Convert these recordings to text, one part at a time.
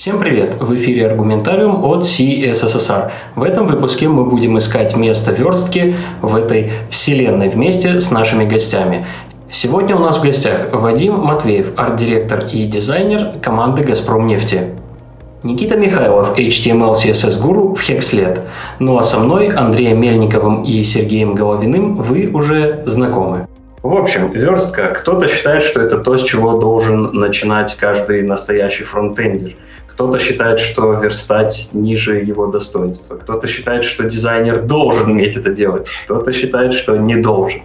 Всем привет! В эфире Аргументариум от CSSR. В этом выпуске мы будем искать место верстки в этой вселенной вместе с нашими гостями. Сегодня у нас в гостях Вадим Матвеев, арт-директор и дизайнер команды «Газпром нефти». Никита Михайлов, HTML CSS гуру в Hexlet. Ну а со мной, Андреем Мельниковым и Сергеем Головиным вы уже знакомы. В общем, верстка. Кто-то считает, что это то, с чего должен начинать каждый настоящий фронтендер – кто-то считает, что верстать ниже его достоинства. Кто-то считает, что дизайнер должен уметь это делать. Кто-то считает, что не должен.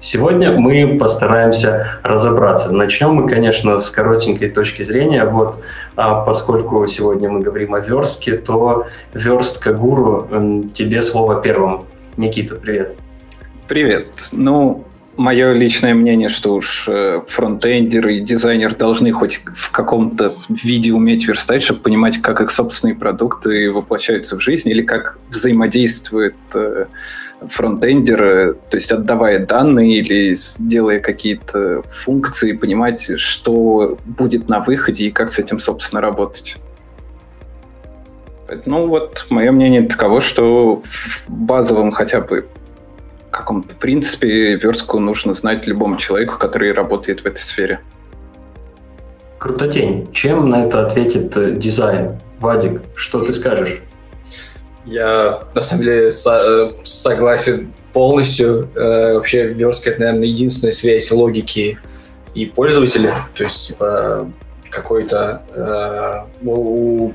Сегодня мы постараемся разобраться. Начнем мы, конечно, с коротенькой точки зрения. Вот, а поскольку сегодня мы говорим о верстке, то верстка гуру, тебе слово первым. Никита, привет. Привет. Ну, мое личное мнение, что уж э, фронтендер и дизайнер должны хоть в каком-то виде уметь верстать, чтобы понимать, как их собственные продукты воплощаются в жизнь или как взаимодействует э, фронтендер, то есть отдавая данные или делая какие-то функции, понимать, что будет на выходе и как с этим, собственно, работать. Ну вот, мое мнение таково, что в базовом хотя бы каком-то принципе верстку нужно знать любому человеку, который работает в этой сфере. Крутотень. Чем на это ответит э, дизайн? Вадик, что ты скажешь? Я, на самом деле, со- э, согласен полностью. Э, вообще, верстка — это, наверное, единственная связь логики и пользователя. То есть, типа, какой-то э,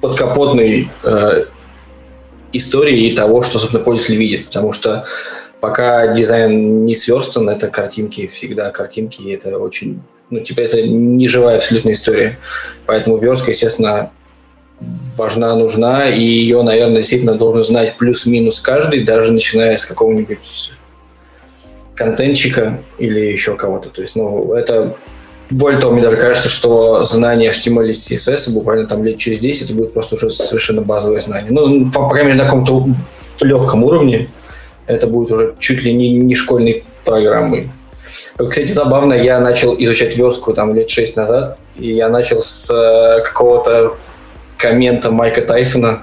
подкапотной э, истории и того, что, собственно, пользователь видит. Потому что пока дизайн не сверстан, это картинки, всегда картинки, это очень, ну, типа, это не живая абсолютно история. Поэтому верстка, естественно, важна, нужна, и ее, наверное, действительно должен знать плюс-минус каждый, даже начиная с какого-нибудь контентчика или еще кого-то. То есть, ну, это более того, мне даже кажется, что знание HTML и CSS буквально там лет через 10 это будет просто уже совершенно базовое знание. Ну, по крайней мере, на каком-то легком уровне это будет уже чуть ли не, не школьной программой. Кстати, забавно, я начал изучать верстку там лет шесть назад, и я начал с э, какого-то коммента Майка Тайсона,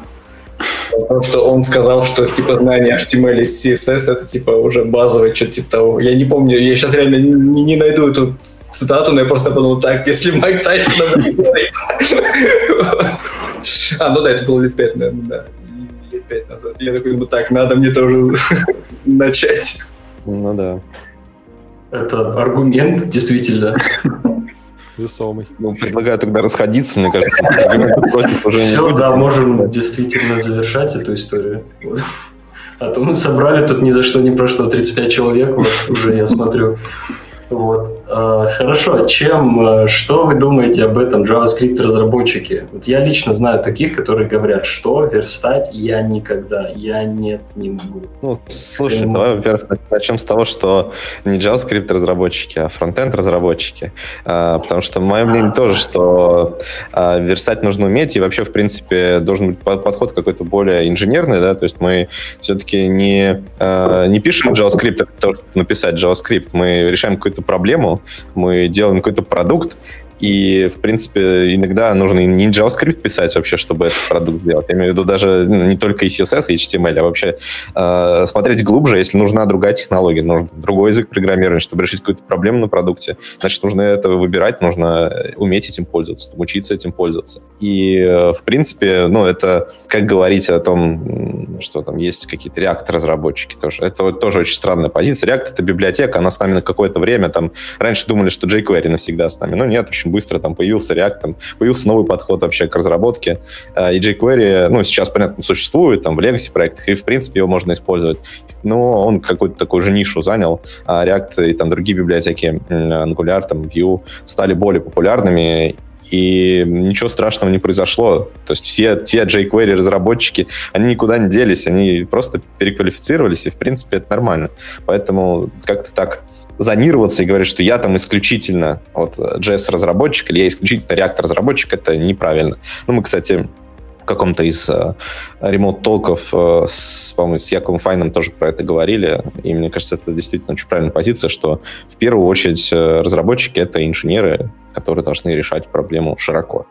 потому что он сказал, что типа знание HTML и CSS это типа уже базовое, что-то типа того. Я не помню, я сейчас реально не, не найду эту цитату, но я просто подумал, так, если Майк Тайсон. А, ну да, это было лет пять, наверное, да пять назад. Я такой, ну так, надо мне тоже начать. Ну да. Это аргумент, действительно. Весомый. Ну, предлагаю тогда расходиться, мне кажется. Все, да, можем действительно завершать эту историю. А то мы собрали тут ни за что, ни про что 35 человек, вот уже я смотрю. Вот. А, хорошо, чем, а, что вы думаете об этом JavaScript разработчики? Вот я лично знаю таких, которые говорят, что верстать я никогда, я нет, не могу. Ну, слушай, не давай, во-первых, начнем с того, что не JavaScript разработчики, а фронтенд разработчики. А, потому что мое мнение тоже, что верстать нужно уметь, и вообще, в принципе, должен быть подход какой-то более инженерный, да, то есть мы все-таки не, не пишем JavaScript чтобы написать JavaScript, мы решаем какую-то проблему, мы делаем какой-то продукт, и, в принципе, иногда нужно не JavaScript писать вообще, чтобы этот продукт сделать. Я имею в виду даже ну, не только и CSS, и HTML, а вообще э, смотреть глубже, если нужна другая технология, нужен другой язык программирования, чтобы решить какую-то проблему на продукте. Значит, нужно это выбирать, нужно уметь этим пользоваться, учиться этим пользоваться. И, э, в принципе, ну, это как говорить о том, что там есть какие-то React-разработчики тоже. Это тоже очень странная позиция. React — это библиотека, она с нами на какое-то время, там, раньше думали, что jQuery навсегда с нами. Ну, нет, очень очень быстро там появился React, там появился новый подход вообще к разработке. Э, и jQuery, ну, сейчас, понятно, существует там в Legacy проектах, и, в принципе, его можно использовать. Но он какую-то такую же нишу занял, а React и там другие библиотеки, Angular, там, Vue, стали более популярными, и ничего страшного не произошло. То есть все те jQuery разработчики, они никуда не делись, они просто переквалифицировались, и в принципе это нормально. Поэтому как-то так зонироваться и говорить, что я там исключительно вот JS-разработчик или я исключительно React-разработчик, это неправильно. Ну, мы, кстати, в каком-то из э, ремонт-толков э, с, по-моему, с Яковом Файном тоже про это говорили, и мне кажется, это действительно очень правильная позиция, что в первую очередь э, разработчики — это инженеры, которые должны решать проблему широко.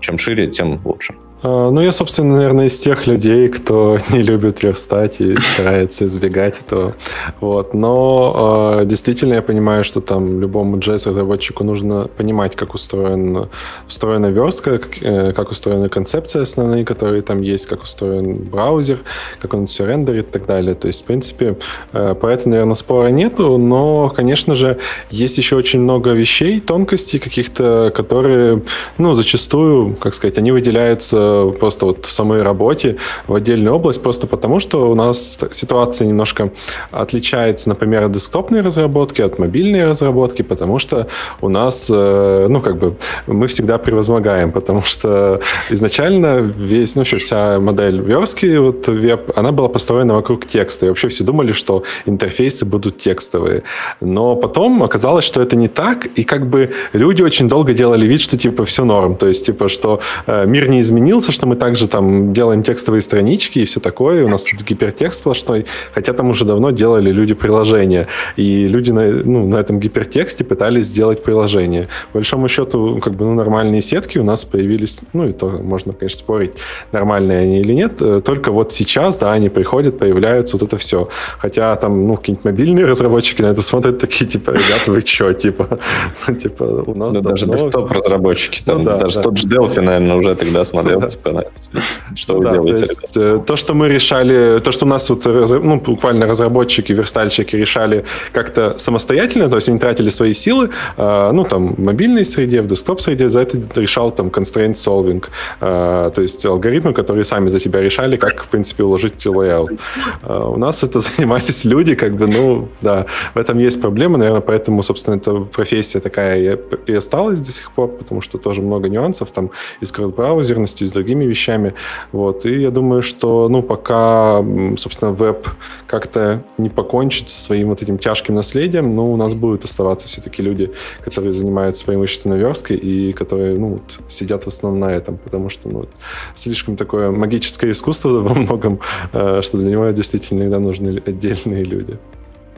Чем шире, тем лучше. А, ну, я, собственно, наверное, из тех людей, кто не любит верстать и старается избегать этого. Вот. Но э, действительно я понимаю, что там любому JS-разработчику нужно понимать, как устроен, устроена верстка, как, э, как устроены концепции основные, которые там есть, как устроен браузер, как он все рендерит и так далее. То есть, в принципе, э, по этому, наверное, спора нету, но, конечно же, есть еще очень много вещей, тонкостей каких-то, которые, ну, зачастую, как сказать, они выделяются просто вот в самой работе в отдельную область, просто потому что у нас ситуация немножко отличается, например, от десктопной разработки, от мобильной разработки, потому что у нас, э, ну, как бы, мы всегда превозмогаем, потому что изначально весь, ну, вообще вся модель верстки, вот веб, она была построена вокруг текста, и вообще все думали, что интерфейсы будут текстовые. Но потом оказалось, что это не так, и как бы люди очень долго делали вид, что, типа, все норм, то есть, типа, что э, мир не изменился, удивился, что мы также там делаем текстовые странички и все такое. У нас тут гипертекст сплошной, хотя там уже давно делали люди приложения. И люди на, ну, на этом гипертексте пытались сделать приложение. По большому счету, как бы ну, нормальные сетки у нас появились, ну и то можно, конечно, спорить, нормальные они или нет. Э, только вот сейчас, да, они приходят, появляются, вот это все. Хотя там, ну, какие-нибудь мобильные разработчики на это смотрят такие, типа, ребята, вы что, типа, ну, типа, у нас ну, даже десктоп-разработчики, ну, да, даже да. тот же Delphi, наверное, уже тогда смотрел, типа, что вы да, делаете. То, э, то, что мы решали, то, что у нас вот, ну, буквально разработчики, верстальщики решали как-то самостоятельно, то есть они тратили свои силы, а, ну, там, в мобильной среде, в десктоп-среде, за это решал там constraint solving, а, то есть алгоритмы, которые сами за тебя решали, как, в принципе, уложить layout. У нас это занимались люди, как бы, ну, да, в этом есть проблема, наверное, поэтому, собственно, эта профессия такая и осталась до сих пор, потому что тоже много нюансов, там, и с кросс-браузерностью, и с другими вещами. Вот. И я думаю, что ну, пока, собственно, веб как-то не покончит со своим вот этим тяжким наследием, ну, у нас будут оставаться все-таки люди, которые занимаются преимущественно версткой и которые ну, вот, сидят в основном на этом, потому что ну, слишком такое магическое искусство во многом, э, что для него действительно иногда нужны отдельные люди.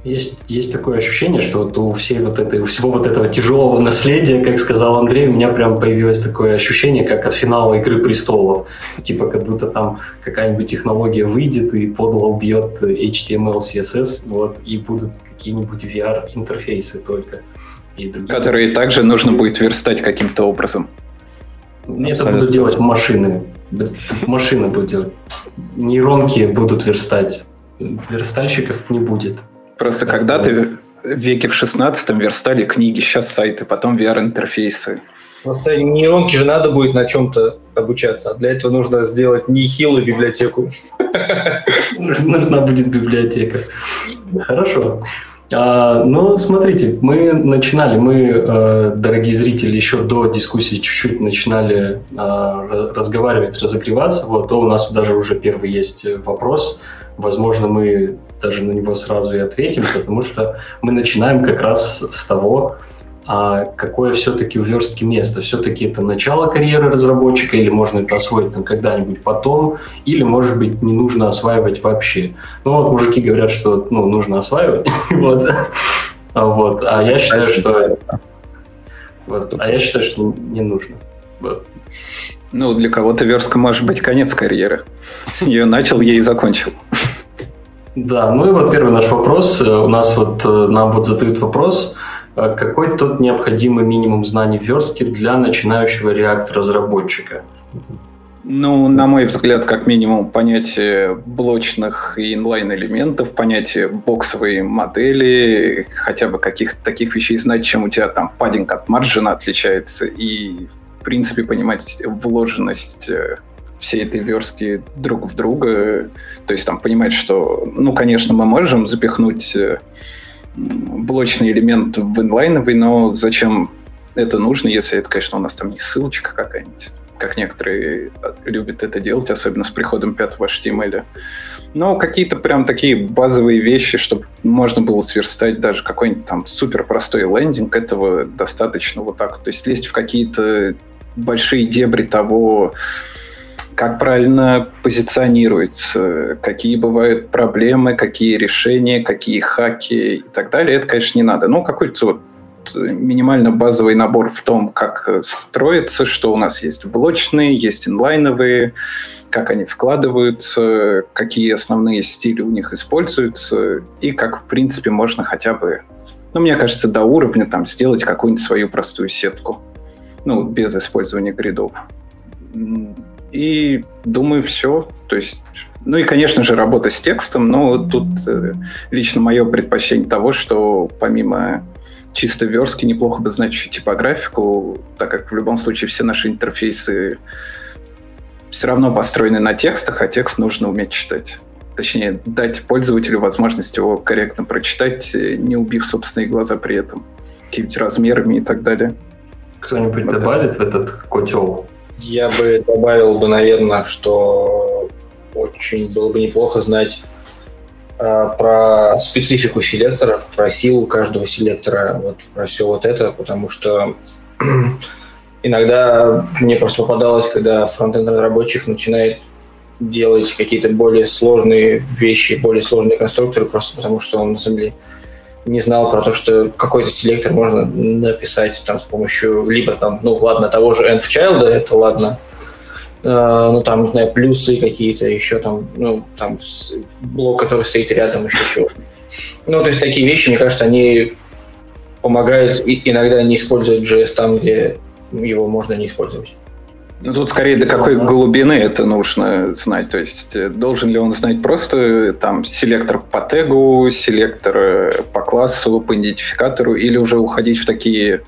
Есть, есть такое ощущение, что вот у всей вот этой, у всего вот этого тяжелого наследия, как сказал Андрей, у меня прям появилось такое ощущение, как от финала «Игры престолов». Типа как будто там какая-нибудь технология выйдет и подло убьет HTML, CSS, вот, и будут какие-нибудь VR-интерфейсы только. И Которые также нужно будет верстать каким-то образом. Это будут делать машины. Машины будут делать. Нейронки будут верстать. Верстальщиков не будет. Просто когда-то в веке в 16 верстали книги, сейчас сайты, потом VR-интерфейсы. Просто нейронки же надо будет на чем-то обучаться, а для этого нужно сделать нехилую библиотеку. Нужна будет библиотека. Хорошо. А, ну, смотрите, мы начинали, мы, э, дорогие зрители, еще до дискуссии чуть-чуть начинали э, разговаривать, разогреваться. Вот, то у нас даже уже первый есть вопрос. Возможно, мы даже на него сразу и ответим, потому что мы начинаем как раз с того, а какое все-таки у верстки место. Все-таки это начало карьеры разработчика, или можно это освоить там когда-нибудь потом, или, может быть, не нужно осваивать вообще. Ну вот мужики говорят, что ну, нужно осваивать, вот. А вот. А я считаю, что... Вот. А я считаю, что не нужно. Вот. Ну, для кого-то верстка может быть конец карьеры. С нее начал, ей и закончил. Да, ну и вот первый наш вопрос. Э, у нас вот э, нам вот задают вопрос, э, какой тот необходимый минимум знаний в для начинающего React-разработчика? Ну, на мой взгляд, как минимум понятие блочных и инлайн-элементов, понятие боксовой модели, хотя бы каких-то таких вещей знать, чем у тебя там паддинг от маржина отличается, и, в принципе, понимать вложенность всей этой верстки друг в друга. То есть там понимать, что, ну, конечно, мы можем запихнуть э, блочный элемент в инлайновый, но зачем это нужно, если это, конечно, у нас там не ссылочка какая-нибудь, как некоторые э, любят это делать, особенно с приходом пятого HTML. Но какие-то прям такие базовые вещи, чтобы можно было сверстать даже какой-нибудь там супер простой лендинг, этого достаточно вот так. То есть лезть в какие-то большие дебри того, как правильно позиционируется, какие бывают проблемы, какие решения, какие хаки и так далее, это, конечно, не надо. Ну, какой-то вот минимально базовый набор в том, как строится, что у нас есть блочные, есть инлайновые, как они вкладываются, какие основные стили у них используются, и как, в принципе, можно хотя бы, ну, мне кажется, до уровня там сделать какую-нибудь свою простую сетку, ну, без использования гридов. И думаю, все. То есть ну и, конечно же, работа с текстом, но тут э, лично мое предпочтение того, что помимо чисто верстки неплохо бы знать еще типографику, так как в любом случае все наши интерфейсы все равно построены на текстах, а текст нужно уметь читать. Точнее, дать пользователю возможность его корректно прочитать, э, не убив собственные глаза при этом какими-то размерами и так далее. Кто-нибудь вот добавит в этот котел? Я бы добавил бы, наверное, что очень было бы неплохо знать э, про специфику селекторов, про силу каждого селектора, вот про все вот это, потому что иногда мне просто попадалось, когда фронтенд разработчик начинает делать какие-то более сложные вещи, более сложные конструкторы, просто потому что он на самом деле не знал про то, что какой-то селектор можно написать там с помощью либо там, ну ладно, того же env это ладно, Э, ну, там, не знаю, плюсы какие-то, еще там, ну, там, блок, который стоит рядом, еще чего. Ну, то есть такие вещи, мне кажется, они помогают иногда не использовать JS там, где его можно не использовать. Ну, тут скорее до какой глубины это нужно знать. То есть э, должен ли он знать просто там селектор по тегу, селектор э, по классу, по идентификатору, или уже уходить в такие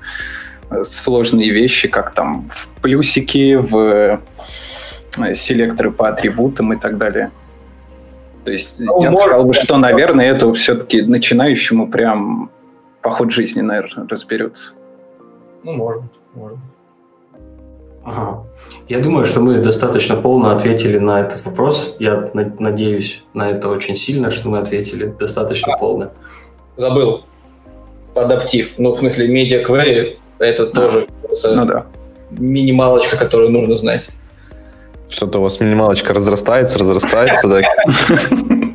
сложные вещи, как там в плюсики, в Э, селекторы по атрибутам и так далее. То есть ну, я сказал бы, что, наверное, это все-таки начинающему прям по ходу жизни, наверное, разберется. Ну, может, может. Ага. Я думаю, что мы достаточно полно ответили на этот вопрос. Я надеюсь на это очень сильно, что мы ответили достаточно а, полно. Забыл. Адаптив. Ну, в смысле, медиа query это а. тоже ну, да. минималочка, которую нужно знать. Что-то у вас минималочка разрастается, разрастается, да?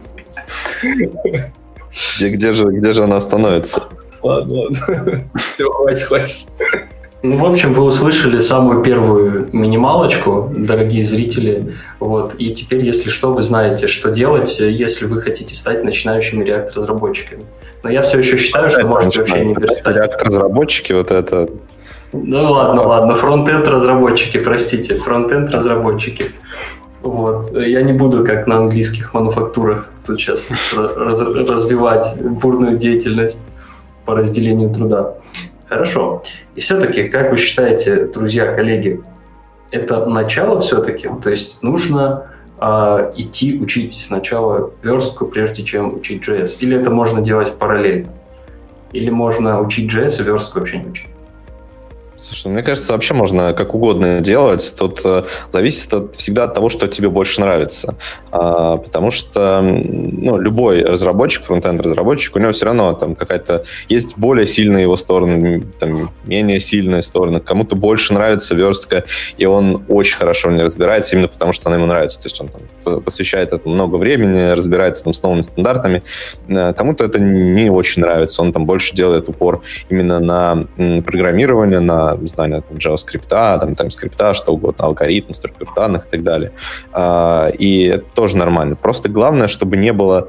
Где, где, же, где же она становится? Ладно, ладно. Все, хватит, хватит. Ну, в общем, вы услышали самую первую минималочку, дорогие зрители. Вот. И теперь, если что, вы знаете, что делать, если вы хотите стать начинающими реактор-разработчиками. Но я все еще считаю, что можете вообще не перестать. Реактор-разработчики, вот это ну ладно, ладно, фронтенд разработчики, простите, фронтенд разработчики. Вот. Я не буду, как на английских мануфактурах, тут сейчас раз, развивать бурную деятельность по разделению труда. Хорошо. И все-таки, как вы считаете, друзья, коллеги, это начало все-таки? То есть нужно э, идти учить сначала верстку, прежде чем учить JS? Или это можно делать параллельно? Или можно учить JS и верстку вообще не учить? Слушай, мне кажется, вообще можно как угодно делать. Тут э, зависит от, всегда от того, что тебе больше нравится. А, потому что ну, любой разработчик, фронтенд-разработчик, у него все равно там какая-то есть более сильная его сторона, там, менее сильная сторона. Кому-то больше нравится верстка, и он очень хорошо в ней разбирается именно потому, что она ему нравится. То есть он там, посвящает этому много времени, разбирается там с новыми стандартами. Э, кому-то это не очень нравится. Он там больше делает упор именно на программирование, на знание там, JavaScript, там, TypeScript, что угодно, алгоритм, структур данных и так далее. А, и это тоже нормально. Просто главное, чтобы не было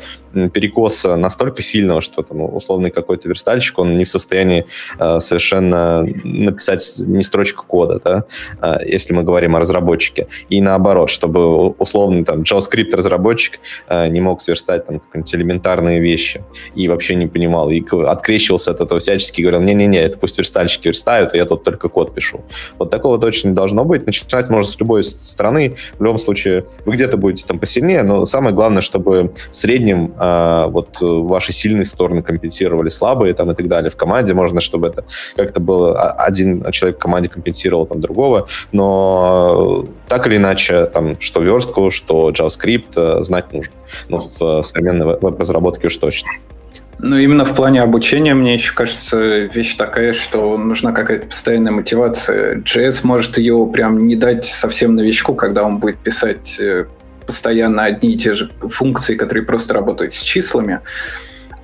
перекоса настолько сильного, что там условный какой-то верстальщик, он не в состоянии э, совершенно написать ни строчку кода, да, э, если мы говорим о разработчике. И наоборот, чтобы условный там JavaScript-разработчик э, не мог сверстать там какие-нибудь элементарные вещи и вообще не понимал, и открещивался от этого всячески, говорил, не-не-не, это пусть верстальщики верстают, а я тут только код пишу. Вот такого точно не должно быть. Начинать можно с любой страны. В любом случае, вы где-то будете там посильнее, но самое главное, чтобы в среднем а, вот э, ваши сильные стороны компенсировали слабые там и так далее. В команде можно, чтобы это как-то было один человек в команде компенсировал там другого, но так или иначе там что верстку, что JavaScript э, знать нужно. Ну, в современной веб-разработке уж точно. Ну, именно в плане обучения, мне еще кажется, вещь такая, что нужна какая-то постоянная мотивация. JS может ее прям не дать совсем новичку, когда он будет писать э, постоянно одни и те же функции, которые просто работают с числами.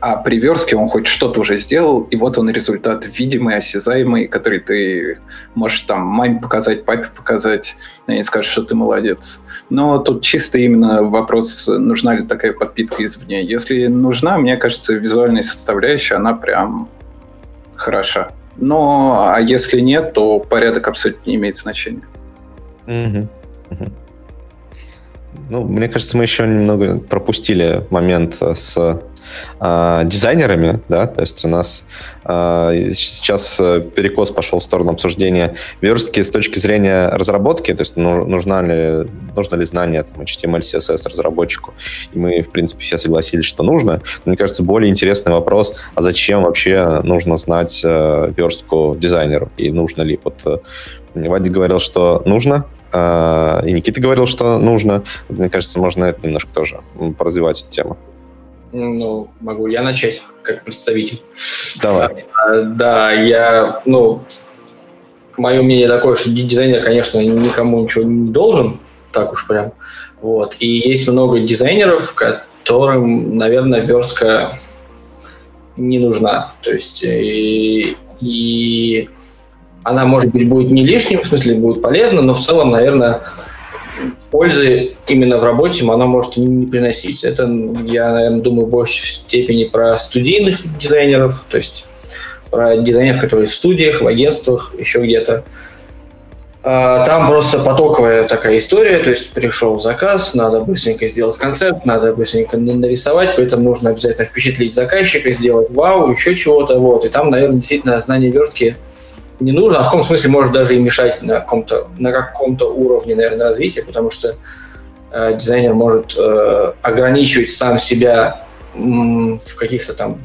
а при верстке он хоть что-то уже сделал, и вот он результат видимый, осязаемый, который ты можешь там маме показать, папе показать, и они скажут, что ты молодец. Но тут чисто именно вопрос, нужна ли такая подпитка извне. Если нужна, мне кажется, визуальная составляющая, она прям хороша. Но а если нет, то порядок абсолютно не имеет значения. Угу. Угу. Ну, мне кажется, мы еще немного пропустили момент с э, дизайнерами, да, то есть у нас э, сейчас перекос пошел в сторону обсуждения верстки с точки зрения разработки, то есть ну, нужна ли, нужно ли знание там, HTML, CSS разработчику, и мы, в принципе, все согласились, что нужно. Но, мне кажется, более интересный вопрос, а зачем вообще нужно знать э, верстку дизайнеру, и нужно ли, вот э, Вади говорил, что нужно, и Никита говорил, что нужно. Мне кажется, можно это немножко тоже поразвивать эту тему. Ну, могу я начать как представитель. Давай. А, да, я, ну, мое мнение такое, что дизайнер, конечно, никому ничего не должен, так уж прям. Вот. И есть много дизайнеров, которым, наверное, вертка не нужна. То есть и, и она, может быть, будет не лишним, в смысле, будет полезна, но в целом, наверное, пользы именно в работе она может не приносить. Это, я, наверное, думаю, в большей степени про студийных дизайнеров, то есть про дизайнеров, которые в студиях, в агентствах, еще где-то. А, там просто потоковая такая история, то есть пришел заказ, надо быстренько сделать концепт, надо быстренько нарисовать, поэтому нужно обязательно впечатлить заказчика, сделать вау, еще чего-то, вот. И там, наверное, действительно знание вертки – не нужно, а в каком смысле может даже и мешать на каком-то, на каком-то уровне, наверное, развития, потому что э, дизайнер может э, ограничивать сам себя м, в каких-то там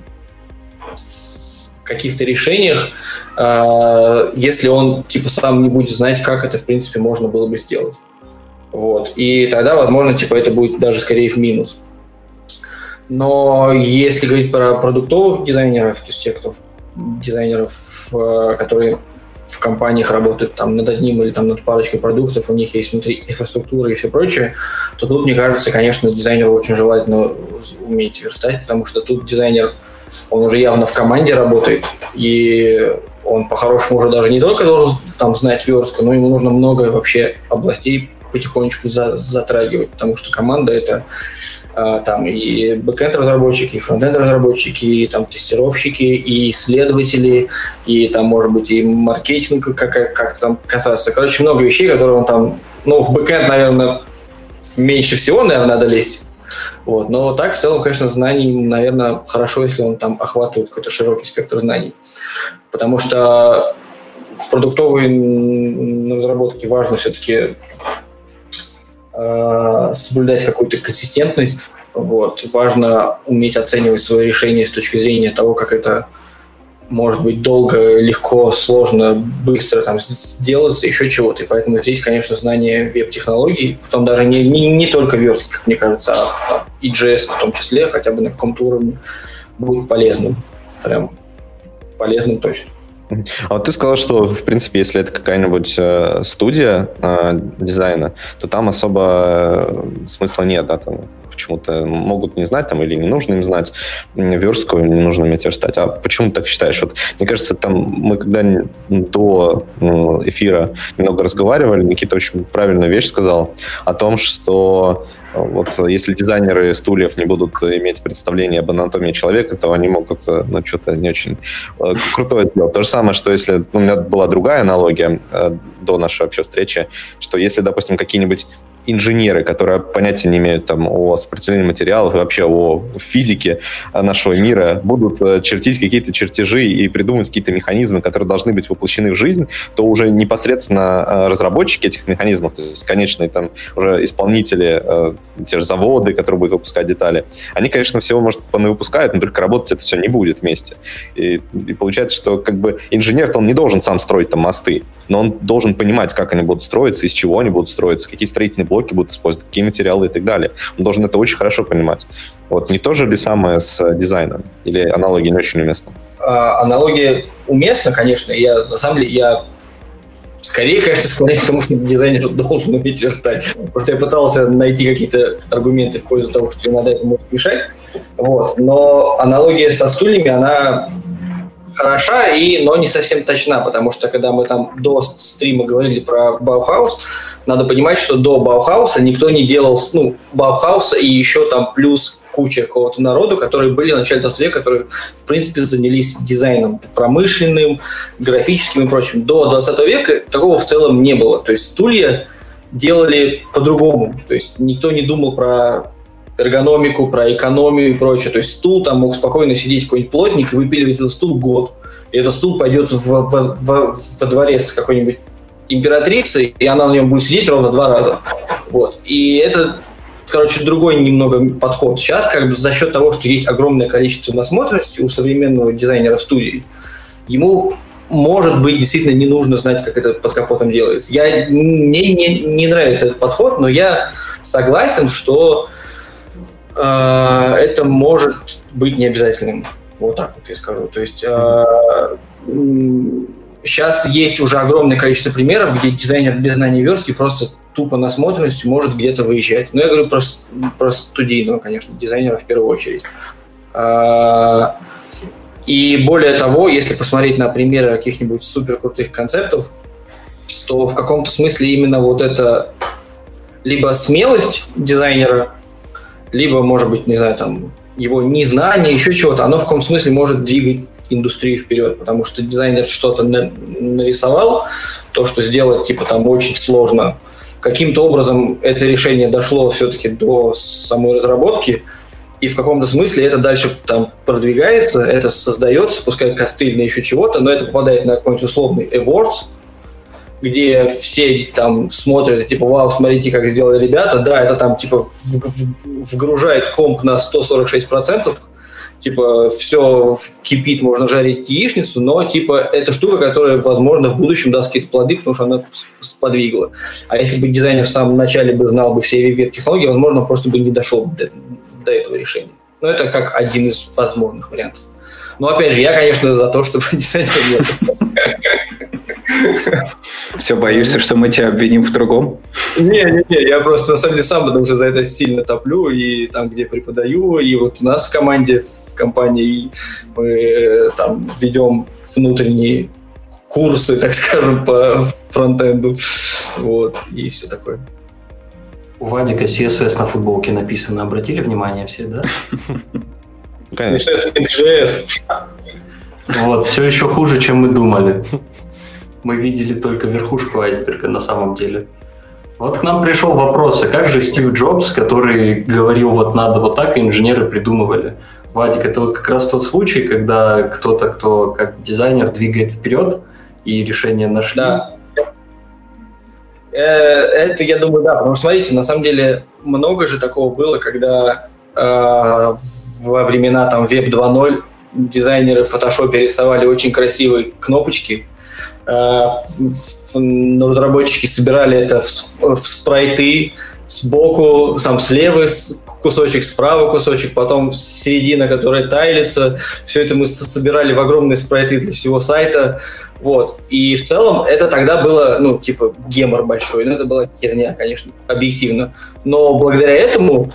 каких-то решениях, э, если он типа сам не будет знать, как это в принципе можно было бы сделать. Вот. И тогда, возможно, типа это будет даже скорее в минус. Но если говорить про продуктовых дизайнеров, то есть тех, кто дизайнеров, э, которые в компаниях работают там над одним или там над парочкой продуктов, у них есть внутри инфраструктура и все прочее, то тут, мне кажется, конечно, дизайнеру очень желательно уметь верстать, потому что тут дизайнер, он уже явно в команде работает, и он по-хорошему уже даже не только должен там знать верстку, но ему нужно много вообще областей потихонечку за, затрагивать, потому что команда это там и бэкенд разработчики, и фронтенд разработчики, и там тестировщики, и исследователи, и там может быть и маркетинг как, как там касаться. Короче, много вещей, которые он там, ну, в бэкенд, наверное, меньше всего, наверное, надо лезть. Вот. Но так, в целом, конечно, знаний, наверное, хорошо, если он там охватывает какой-то широкий спектр знаний. Потому что в продуктовой разработке важно все-таки э, соблюдать какую-то консистентность. Вот. Важно уметь оценивать свои решения с точки зрения того, как это может быть долго, легко, сложно, быстро там сделаться, еще чего-то. И поэтому здесь, конечно, знание веб-технологий, потом даже не, не, не только верстки, как мне кажется, а и JS в том числе, хотя бы на каком-то уровне, будет полезным. Прям полезным точно. А вот ты сказал, что, в принципе, если это какая-нибудь э, студия э, дизайна, то там особо э, смысла нет, да, там почему-то могут не знать там или не нужно им знать верстку, не нужно уметь верстать. А почему ты так считаешь? Вот, мне кажется, там мы когда до эфира немного разговаривали, Никита очень правильную вещь сказал о том, что вот если дизайнеры стульев не будут иметь представление об анатомии человека, то они могут, ну, что-то не очень э, крутое сделать. То же самое, что если... Ну, у меня была другая аналогия э, до нашей вообще встречи, что если, допустим, какие-нибудь инженеры, которые понятия не имеют там, о сопротивлении материалов и вообще о физике нашего мира, будут э, чертить какие-то чертежи и придумывать какие-то механизмы, которые должны быть воплощены в жизнь, то уже непосредственно э, разработчики этих механизмов, то есть конечные там уже исполнители, э, те же заводы, которые будут выпускать детали, они, конечно, всего, может, выпускают, но только работать это все не будет вместе. И, и получается, что как бы инженер-то он не должен сам строить там мосты, но он должен понимать, как они будут строиться, из чего они будут строиться, какие строительные блоки будут использовать, какие материалы и так далее. Он должен это очень хорошо понимать. Вот не то же ли самое с дизайном? Или аналогия не очень уместна? А, аналогия уместна, конечно. Я, на самом деле, я скорее, конечно, склоняюсь к тому, что дизайнер должен уметь верстать. Просто я пытался найти какие-то аргументы в пользу того, что иногда это может мешать. Вот. Но аналогия со стульями, она хороша, и, но не совсем точна, потому что когда мы там до стрима говорили про Баухаус, надо понимать, что до Баухауса никто не делал, ну, Баухауса и еще там плюс куча какого-то народу, которые были в начале 20 века, которые, в принципе, занялись дизайном промышленным, графическим и прочим. До 20 века такого в целом не было. То есть стулья делали по-другому. То есть никто не думал про эргономику, про экономию и прочее. То есть стул там мог спокойно сидеть какой-нибудь плотник и выпиливать этот стул год. И этот стул пойдет в, в, в, во дворец какой-нибудь императрицы, и она на нем будет сидеть ровно два раза. Вот. И это, короче, другой немного подход. Сейчас как бы за счет того, что есть огромное количество насмотренности у современного дизайнера студии, ему может быть, действительно не нужно знать, как это под капотом делается. Я, мне не, не нравится этот подход, но я согласен, что э, это может быть необязательным. Вот так вот я скажу. То есть э, сейчас есть уже огромное количество примеров, где дизайнер без знания верстки просто тупо насмотренностью может где-то выезжать. Но я говорю про, про студийного, конечно, дизайнера в первую очередь. Э, и более того, если посмотреть на примеры каких-нибудь супер крутых концептов, то в каком-то смысле именно вот это либо смелость дизайнера, либо, может быть, не знаю, там, его незнание, еще чего-то, оно в каком смысле может двигать индустрию вперед, потому что дизайнер что-то нарисовал, то, что сделать, типа, там очень сложно. Каким-то образом это решение дошло все-таки до самой разработки, и в каком-то смысле это дальше там продвигается, это создается, пускай костыльно еще чего-то, но это попадает на какой-нибудь условный awards, где все там смотрят, типа, вау, смотрите, как сделали ребята, да, это там, типа, вгружает комп на 146%, типа, все кипит, можно жарить яичницу, но, типа, это штука, которая, возможно, в будущем даст какие-то плоды, потому что она сподвигла. А если бы дизайнер в самом начале бы знал бы все веб-технологии, возможно, он просто бы не дошел до, до этого решения. Но это как один из возможных вариантов. Но, опять же, я, конечно, за то, чтобы дизайнер. Все, боишься, что мы тебя обвиним в другом? Не-не-не, я просто на самом деле сам потому что за это сильно топлю, и там, где преподаю, и вот у нас в команде, в компании мы э, там ведем внутренние курсы, так скажем, по фронтенду, вот, и все такое. У Вадика CSS на футболке написано, обратили внимание все, да? Конечно. CSS, Вот, все еще хуже, чем мы думали мы видели только верхушку айсберга на самом деле. Вот к нам пришел вопрос, а как же Стив Джобс, который говорил, вот надо вот так, инженеры придумывали. Вадик, это вот как раз тот случай, когда кто-то, кто как дизайнер двигает вперед, и решение нашли. Да. Э, это, я думаю, да. Потому что, смотрите, на самом деле много же такого было, когда э, во времена там Web 2.0 дизайнеры в фотошопе рисовали очень красивые кнопочки, разработчики собирали это в, спрайты сбоку, там слева кусочек, справа кусочек, потом середина, которая тайлится. Все это мы собирали в огромные спрайты для всего сайта. Вот. И в целом это тогда было, ну, типа, гемор большой. Ну, это была херня, конечно, объективно. Но благодаря этому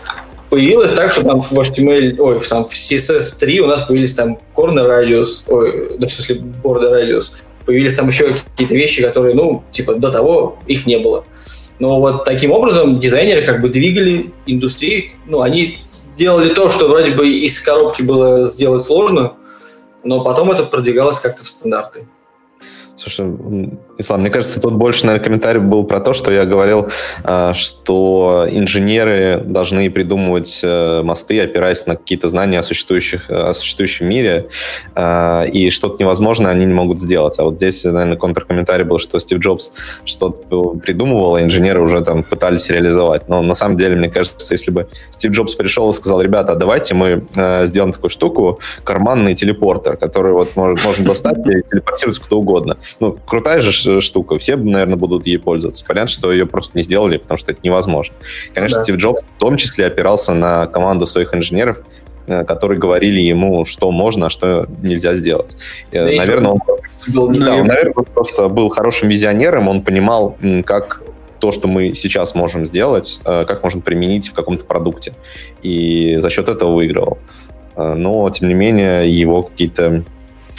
появилось так, что там в HTML, ой, там в CSS 3 у нас появились там corner radius, ой, да, в смысле border radius, появились там еще какие-то вещи, которые, ну, типа, до того их не было. Но вот таким образом дизайнеры как бы двигали индустрию, ну, они делали то, что вроде бы из коробки было сделать сложно, но потом это продвигалось как-то в стандарты. Слушай, Ислам, мне кажется, тут больше, наверное, комментарий был про то, что я говорил, а, что инженеры должны придумывать э, мосты, опираясь на какие-то знания о, существующих, о существующем мире, а, и что-то невозможное они не могут сделать. А вот здесь, наверное, контркомментарий был, что Стив Джобс что-то придумывал, а инженеры уже там пытались реализовать. Но на самом деле, мне кажется, если бы Стив Джобс пришел и сказал, ребята, давайте мы э, сделаем такую штуку, карманный телепортер, который вот можно достать и телепортироваться куда угодно ну, крутая же штука, все, наверное, будут ей пользоваться. Понятно, что ее просто не сделали, потому что это невозможно. Конечно, да. Стив Джобс в том числе опирался на команду своих инженеров, которые говорили ему, что можно, а что нельзя сделать. Да наверное, он, был да, он, наверное, просто был хорошим визионером, он понимал, как то, что мы сейчас можем сделать, как можно применить в каком-то продукте. И за счет этого выигрывал. Но, тем не менее, его какие-то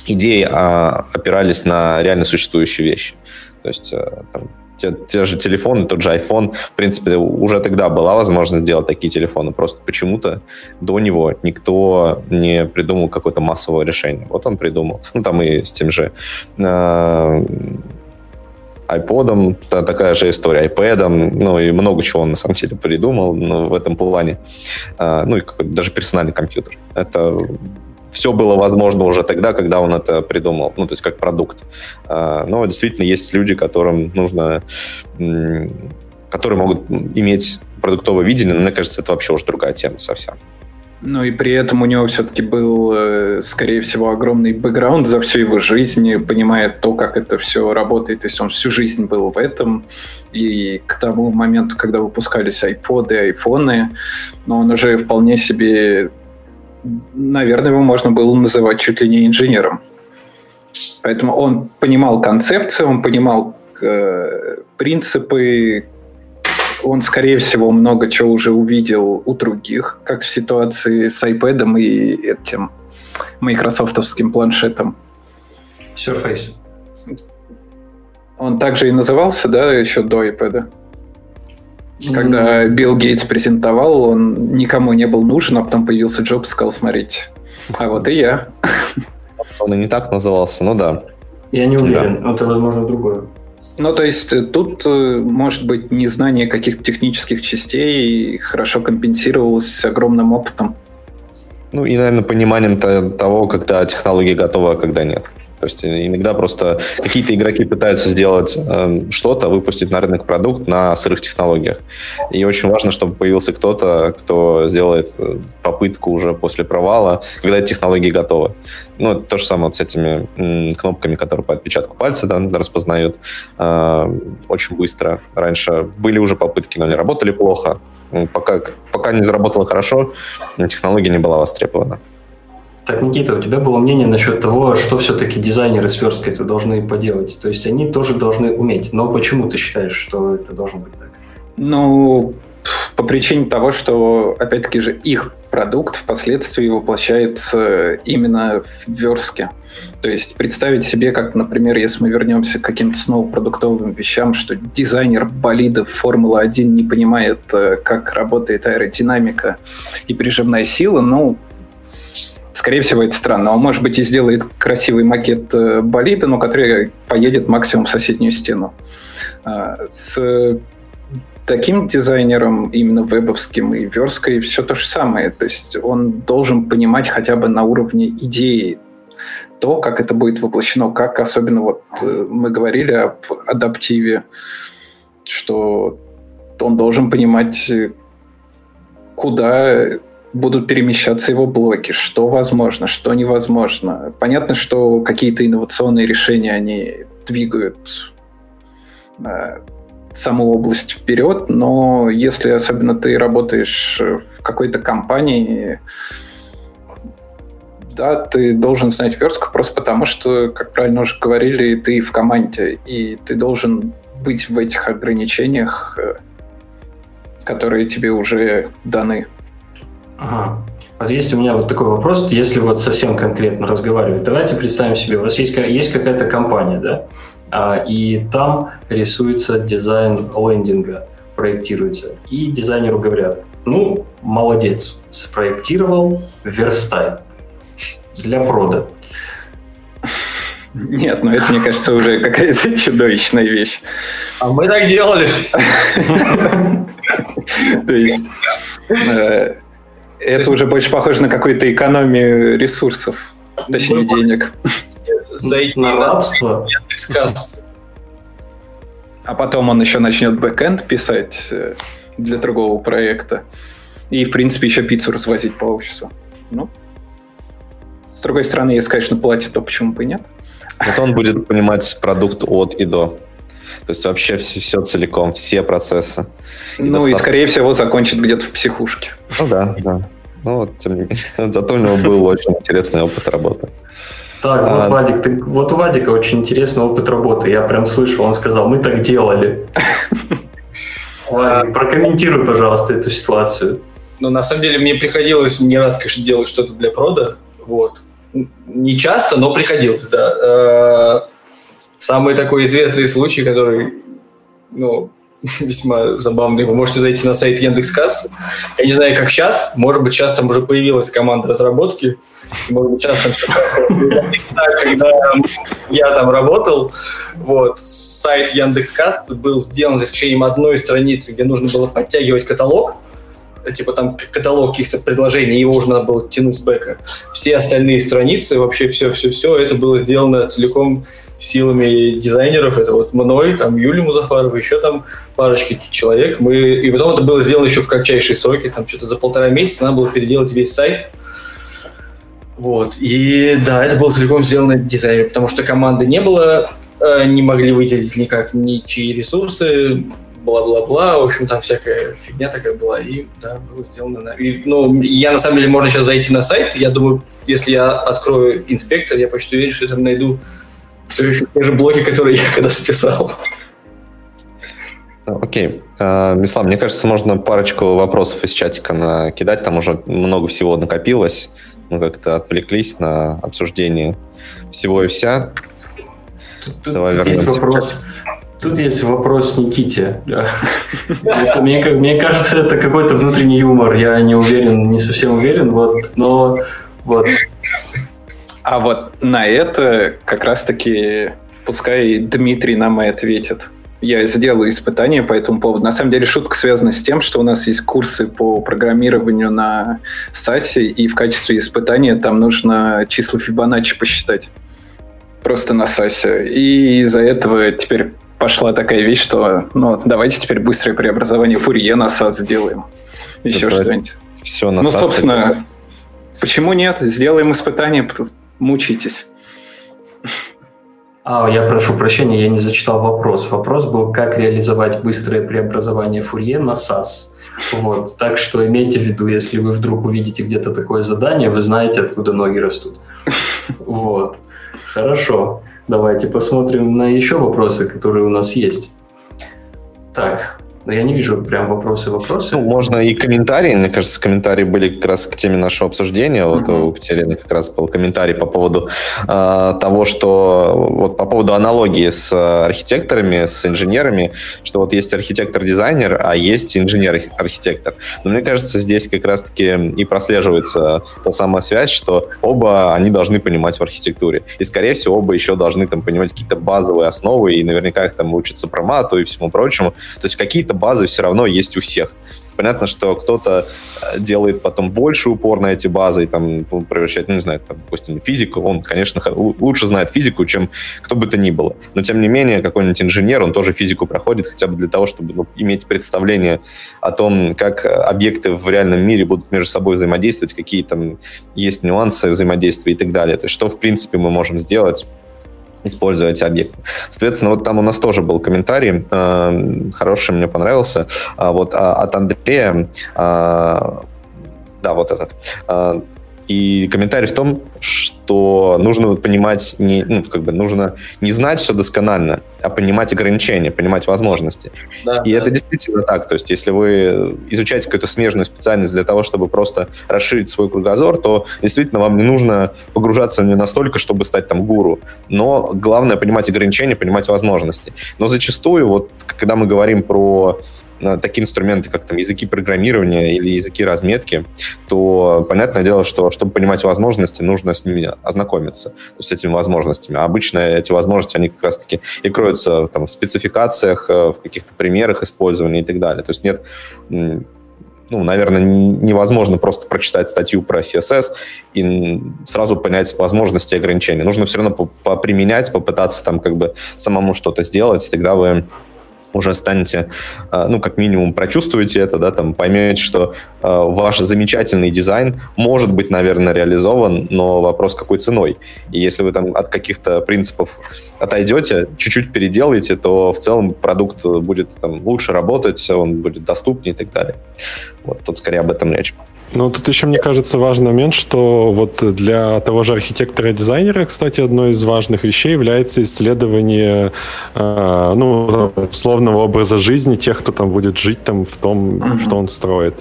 идеи опирались на реально существующие вещи. То есть там, те, те же телефоны, тот же iPhone, в принципе, уже тогда была возможность сделать такие телефоны, просто почему-то до него никто не придумал какое-то массовое решение. Вот он придумал. Ну, там и с тем же э, iPod, такая же история, iPad, ну и много чего он на самом деле придумал ну, в этом плане. Э, ну и даже персональный компьютер. Это все было возможно уже тогда, когда он это придумал, ну, то есть как продукт. А, но действительно есть люди, которым нужно, которые могут иметь продуктовое видение, но мне кажется, это вообще уже другая тема совсем. Ну и при этом у него все-таки был, э, скорее всего, огромный бэкграунд за всю его жизнь, понимая то, как это все работает. То есть он всю жизнь был в этом. И к тому моменту, когда выпускались и айфоны, но он уже вполне себе наверное, его можно было называть чуть ли не инженером. Поэтому он понимал концепцию, он понимал э, принципы, он, скорее всего, много чего уже увидел у других, как в ситуации с iPad и этим майкрософтовским планшетом. Surface. Он также и назывался, да, еще до iPad? Когда Билл Гейтс презентовал, он никому не был нужен, а потом появился Джобс и сказал, смотрите, а вот и я. Он и не так назывался, ну да. Я не уверен, да. это, возможно, другое. Ну, то есть э, тут, э, может быть, незнание каких-то технических частей хорошо компенсировалось огромным опытом. Ну и, наверное, пониманием того, когда технология готова, а когда нет. То есть иногда просто какие-то игроки пытаются сделать э, что-то, выпустить на рынок продукт на сырых технологиях. И очень важно, чтобы появился кто-то, кто сделает э, попытку уже после провала, когда эти технологии готовы. Ну, то же самое вот с этими м, кнопками, которые по отпечатку пальца да, распознают э, очень быстро. Раньше были уже попытки, но они работали плохо. Пока, пока не заработало хорошо, технология не была востребована. Так, Никита, у тебя было мнение насчет того, что все-таки дизайнеры с версткой это должны поделать. То есть они тоже должны уметь. Но почему ты считаешь, что это должно быть так? Ну, по причине того, что, опять-таки же, их продукт впоследствии воплощается именно в верстке. То есть представить себе, как, например, если мы вернемся к каким-то снова продуктовым вещам, что дизайнер болидов Формулы-1 не понимает, э, как работает аэродинамика и прижимная сила, ну, Скорее всего, это странно. Он, может быть, и сделает красивый макет э, болида, но который поедет максимум в соседнюю стену. А, с таким дизайнером, именно вебовским и верской, все то же самое. То есть он должен понимать хотя бы на уровне идеи то, как это будет воплощено, как особенно вот э, мы говорили об адаптиве, что он должен понимать, куда будут перемещаться его блоки, что возможно, что невозможно. Понятно, что какие-то инновационные решения, они двигают э, саму область вперед, но если особенно ты работаешь в какой-то компании, да, ты должен знать верстку просто потому, что, как правильно уже говорили, ты в команде, и ты должен быть в этих ограничениях, э, которые тебе уже даны. Ага. Вот есть у меня вот такой вопрос, если вот совсем конкретно разговаривать. Давайте представим себе, у вас есть, есть какая-то компания, да, а, и там рисуется дизайн лендинга, проектируется. И дизайнеру говорят, ну, молодец, спроектировал верстай для прода. Нет, ну это, мне кажется, уже какая-то чудовищная вещь. А мы так делали. То есть э, это есть... уже больше похоже на какую-то экономию ресурсов, точнее денег. Зайти на рабство. А потом он еще начнет бэкэнд писать э, для другого проекта. И, в принципе, еще пиццу развозить по офису. Ну, с другой стороны, если, конечно, платит, то почему бы и нет? Вот он будет понимать продукт от и до. То есть вообще все, все целиком, все процессы. И ну достаточно... и, скорее всего, закончит где-то в психушке. Ну да, да. но тем не менее, зато у него был очень интересный опыт работы. Так, вот, а... Вадик, ты, вот у Вадика очень интересный опыт работы. Я прям слышал, он сказал, мы так делали. Вадик, прокомментируй, пожалуйста, эту ситуацию. Ну, на самом деле, мне приходилось не раз, конечно, делать что-то для прода. Вот. Не часто, но приходилось, да. Самый такой известный случай, который, ну, весьма забавный. Вы можете зайти на сайт Яндекс.Касс. Я не знаю, как сейчас. Может быть, сейчас там уже появилась команда разработки. Может быть, сейчас там когда я там работал, вот, сайт Яндекс.Касс был сделан за исключением одной страницы, где нужно было подтягивать каталог, типа там каталог каких-то предложений, его уже надо было тянуть с бэка. Все остальные страницы, вообще все-все-все, это было сделано целиком силами дизайнеров, это вот мной, там Юлия Музафарова, еще там парочки человек. Мы... И потом это было сделано еще в кратчайшие сроки, там что-то за полтора месяца надо было переделать весь сайт. Вот. И да, это было целиком сделано дизайнером, потому что команды не было, э, не могли выделить никак ничьи ресурсы, бла-бла-бла, в общем, там всякая фигня такая была, и да, было сделано. И, ну, я на самом деле, можно сейчас зайти на сайт, я думаю, если я открою инспектор, я почти уверен, что я там найду все еще те же блоки, которые я когда списал. Окей. Okay. Uh, Мислам, мне кажется, можно парочку вопросов из чатика накидать, там уже много всего накопилось. Мы как-то отвлеклись на обсуждение всего и вся. Тут, Давай тут вернемся. Есть вопрос. Тут есть вопрос Никите. мне, мне кажется, это какой-то внутренний юмор. Я не уверен, не совсем уверен, вот, но вот а вот на это как раз-таки пускай Дмитрий нам и ответит. Я сделаю испытание по этому поводу. На самом деле шутка связана с тем, что у нас есть курсы по программированию на сайте, и в качестве испытания там нужно числа Фибоначчи посчитать. Просто на САСе. И из-за этого теперь пошла такая вещь, что ну, давайте теперь быстрое преобразование Фурье на САС сделаем. Еще что-нибудь. Все на Ну, собственно, почему нет? Сделаем испытание, мучитесь. А, я прошу прощения, я не зачитал вопрос. Вопрос был, как реализовать быстрое преобразование Фурье на SAS. Вот. Так что имейте в виду, если вы вдруг увидите где-то такое задание, вы знаете, откуда ноги растут. Вот. Хорошо. Давайте посмотрим на еще вопросы, которые у нас есть. Так, я не вижу прям вопросы-вопросы. Ну, можно и комментарии. Мне кажется, комментарии были как раз к теме нашего обсуждения. Вот uh-huh. у Катерины как раз был комментарий по поводу э, того, что вот по поводу аналогии с архитекторами, с инженерами, что вот есть архитектор-дизайнер, а есть инженер-архитектор. Но мне кажется, здесь как раз-таки и прослеживается та самая связь, что оба они должны понимать в архитектуре. И, скорее всего, оба еще должны там понимать какие-то базовые основы, и наверняка их там учатся промату и всему прочему. То есть какие-то какие-то базы все равно есть у всех. Понятно, что кто-то э, делает потом больше упор на эти базы и там ну, превращает, ну, не знаю, там, допустим, физику, он, конечно, лучше знает физику, чем кто бы то ни было. Но, тем не менее, какой-нибудь инженер, он тоже физику проходит хотя бы для того, чтобы ну, иметь представление о том, как объекты в реальном мире будут между собой взаимодействовать, какие там есть нюансы взаимодействия и так далее. То есть что, в принципе, мы можем сделать используя эти объекты. Соответственно, вот там у нас тоже был комментарий, э, хороший, мне понравился, э, вот а, от Андрея, э, да, вот этот. И комментарий в том, что нужно понимать, не, ну, как бы нужно не знать все досконально, а понимать ограничения, понимать возможности. Да, и да. это действительно так. То есть, если вы изучаете какую-то смежную специальность для того, чтобы просто расширить свой кругозор, то действительно вам не нужно погружаться не настолько, чтобы стать там гуру. Но главное понимать ограничения, понимать возможности. Но зачастую, вот когда мы говорим про такие инструменты, как там языки программирования или языки разметки, то понятное дело, что чтобы понимать возможности, нужно с ними ознакомиться, то есть с этими возможностями. А обычно эти возможности, они как раз-таки и кроются там, в спецификациях, э, в каких-то примерах использования и так далее. То есть нет ну, наверное, невозможно просто прочитать статью про CSS и сразу понять возможности и ограничения. Нужно все равно поприменять, попытаться там как бы самому что-то сделать, тогда вы уже станете, э, ну, как минимум, прочувствуете это, да, там, поймете, что э, ваш замечательный дизайн может быть, наверное, реализован, но вопрос какой ценой. И если вы там от каких-то принципов отойдете, чуть-чуть переделаете, то в целом продукт будет там лучше работать, он будет доступнее и так далее. Вот тут скорее об этом речь. Ну, тут еще, мне кажется, важный момент, что вот для того же архитектора-дизайнера, кстати, одной из важных вещей является исследование, э, ну, условного образа жизни тех, кто там будет жить там в том, mm-hmm. что он строит.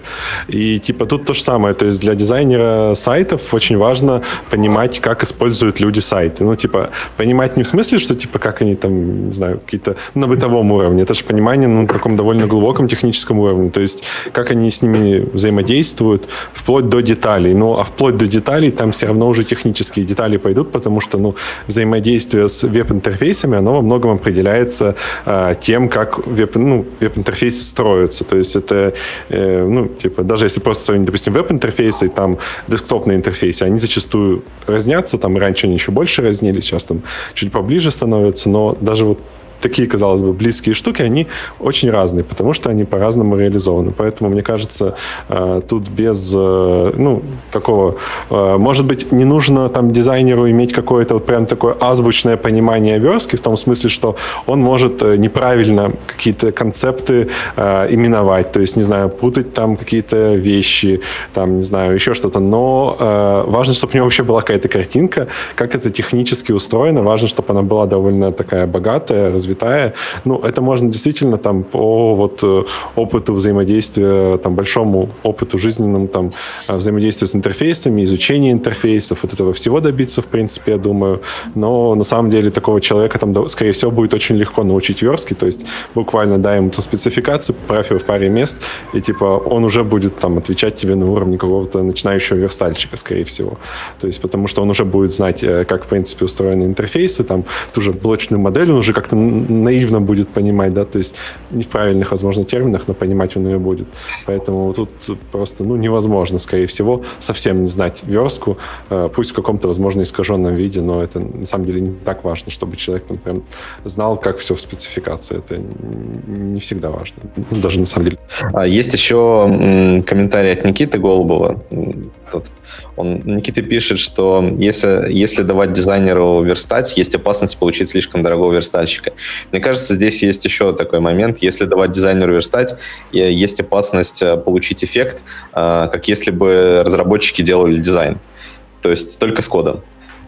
И типа тут то же самое, то есть для дизайнера сайтов очень важно понимать, как используют люди сайты. Ну, типа, понимать не в смысле, что, типа, как они там, не знаю, какие-то на бытовом уровне, это же понимание на таком довольно глубоком техническом уровне, то есть как они с ними взаимодействуют, вплоть до деталей. Ну, а вплоть до деталей там все равно уже технические детали пойдут, потому что, ну, взаимодействие с веб-интерфейсами, оно во многом определяется э, тем, как веб, ну, веб-интерфейсы строятся. То есть это, э, ну, типа, даже если просто сравнить, допустим, веб-интерфейсы и там десктопные интерфейсы, они зачастую разнятся, там раньше они еще больше разнились, сейчас там чуть поближе становятся, но даже вот такие, казалось бы, близкие штуки, они очень разные, потому что они по-разному реализованы. Поэтому, мне кажется, э, тут без, э, ну, такого, э, может быть, не нужно там дизайнеру иметь какое-то вот прям такое азбучное понимание верстки, в том смысле, что он может неправильно какие-то концепты именовать, то есть, не знаю, путать там какие-то вещи, там, не знаю, еще что-то, но важно, чтобы у него вообще была какая-то картинка, как это технически устроено, важно, чтобы она была довольно такая богатая, развитая, развитая. Ну, это можно действительно там по вот э, опыту взаимодействия, там большому опыту жизненному, там э, взаимодействия с интерфейсами, изучения интерфейсов, вот этого всего добиться, в принципе, я думаю. Но на самом деле такого человека там, скорее всего, будет очень легко научить верстки, то есть буквально дай ему ту спецификацию, поправь его в паре мест, и типа он уже будет там отвечать тебе на уровне какого-то начинающего верстальщика, скорее всего. То есть потому что он уже будет знать, э, как, в принципе, устроены интерфейсы, там ту же блочную модель он уже как-то наивно будет понимать, да, то есть не в правильных, возможно, терминах, но понимать он ее будет. Поэтому тут просто, ну, невозможно, скорее всего, совсем не знать верстку, э, пусть в каком-то, возможно, искаженном виде, но это на самом деле не так важно, чтобы человек там прям знал, как все в спецификации. Это не всегда важно, ну, даже на самом деле. А есть еще комментарий от Никиты Голубова. Тут он, Никита пишет, что если, если давать дизайнеру верстать, есть опасность получить слишком дорогого верстальщика. Мне кажется, здесь есть еще такой момент. Если давать дизайнеру верстать, есть опасность э, получить эффект, э, как если бы разработчики делали дизайн. То есть только с кодом.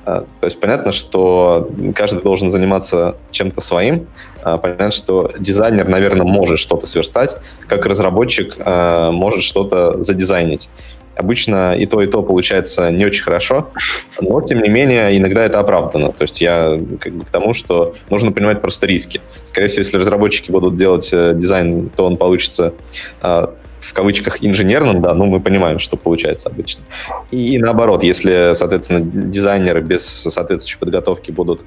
Э, то есть понятно, что каждый должен заниматься чем-то своим. Понятно, что дизайнер, наверное, может что-то сверстать, как разработчик может что-то задизайнить. Обычно и то, и то получается не очень хорошо, но, тем не менее, иногда это оправдано. То есть я как бы к тому, что нужно понимать просто риски. Скорее всего, если разработчики будут делать э, дизайн, то он получится э, в кавычках инженерным, да, ну мы понимаем, что получается обычно. И наоборот, если, соответственно, дизайнеры без соответствующей подготовки будут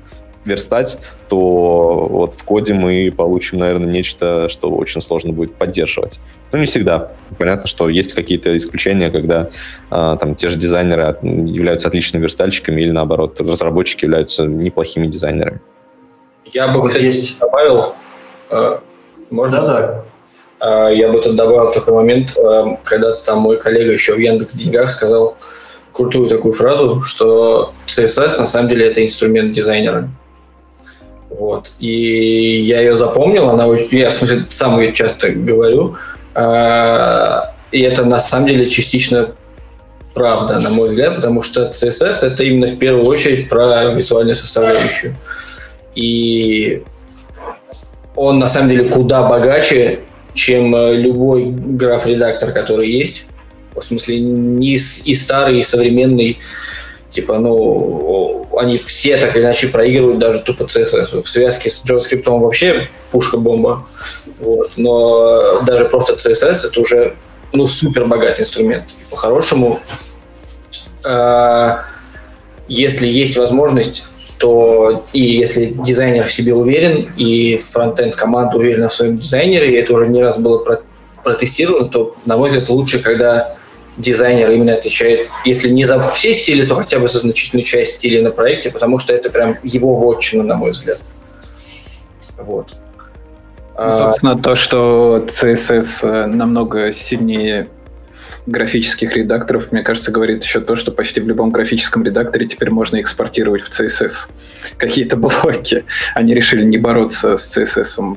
верстать, то вот в коде мы получим, наверное, нечто, что очень сложно будет поддерживать. Но не всегда. Понятно, что есть какие-то исключения, когда а, там те же дизайнеры являются отличными верстальщиками или, наоборот, разработчики являются неплохими дизайнерами. Я бы, кстати, есть. добавил... Э, можно? Да, да. Я бы тут добавил такой момент, э, когда-то там мой коллега еще в Яндекс Деньгах сказал крутую такую фразу, что CSS на самом деле это инструмент дизайнера. Вот. И я ее запомнил, она я в смысле сам ее часто говорю. А, и это на самом деле частично правда, на мой взгляд, потому что CSS это именно в первую очередь про визуальную составляющую. И он на самом деле куда богаче, чем любой граф-редактор, который есть. В смысле, не и старый, и современный Типа, ну, они все так или иначе проигрывают даже тупо CSS. В связке с JavaScript вообще пушка-бомба. Вот. Но даже просто CSS это уже ну, супер богатый инструмент. По-хорошему, э, если есть возможность, то и если дизайнер в себе уверен, и фронтенд команда уверена в своем дизайнере, и это уже не раз было протестировано, то, на мой взгляд, лучше, когда дизайнер именно отвечает, если не за все стили, то хотя бы за значительную часть стилей на проекте, потому что это прям его вотчина, на мой взгляд. Вот. Ну, собственно, то, что CSS э, намного сильнее графических редакторов, мне кажется, говорит еще то, что почти в любом графическом редакторе теперь можно экспортировать в CSS какие-то блоки. Они решили не бороться с CSS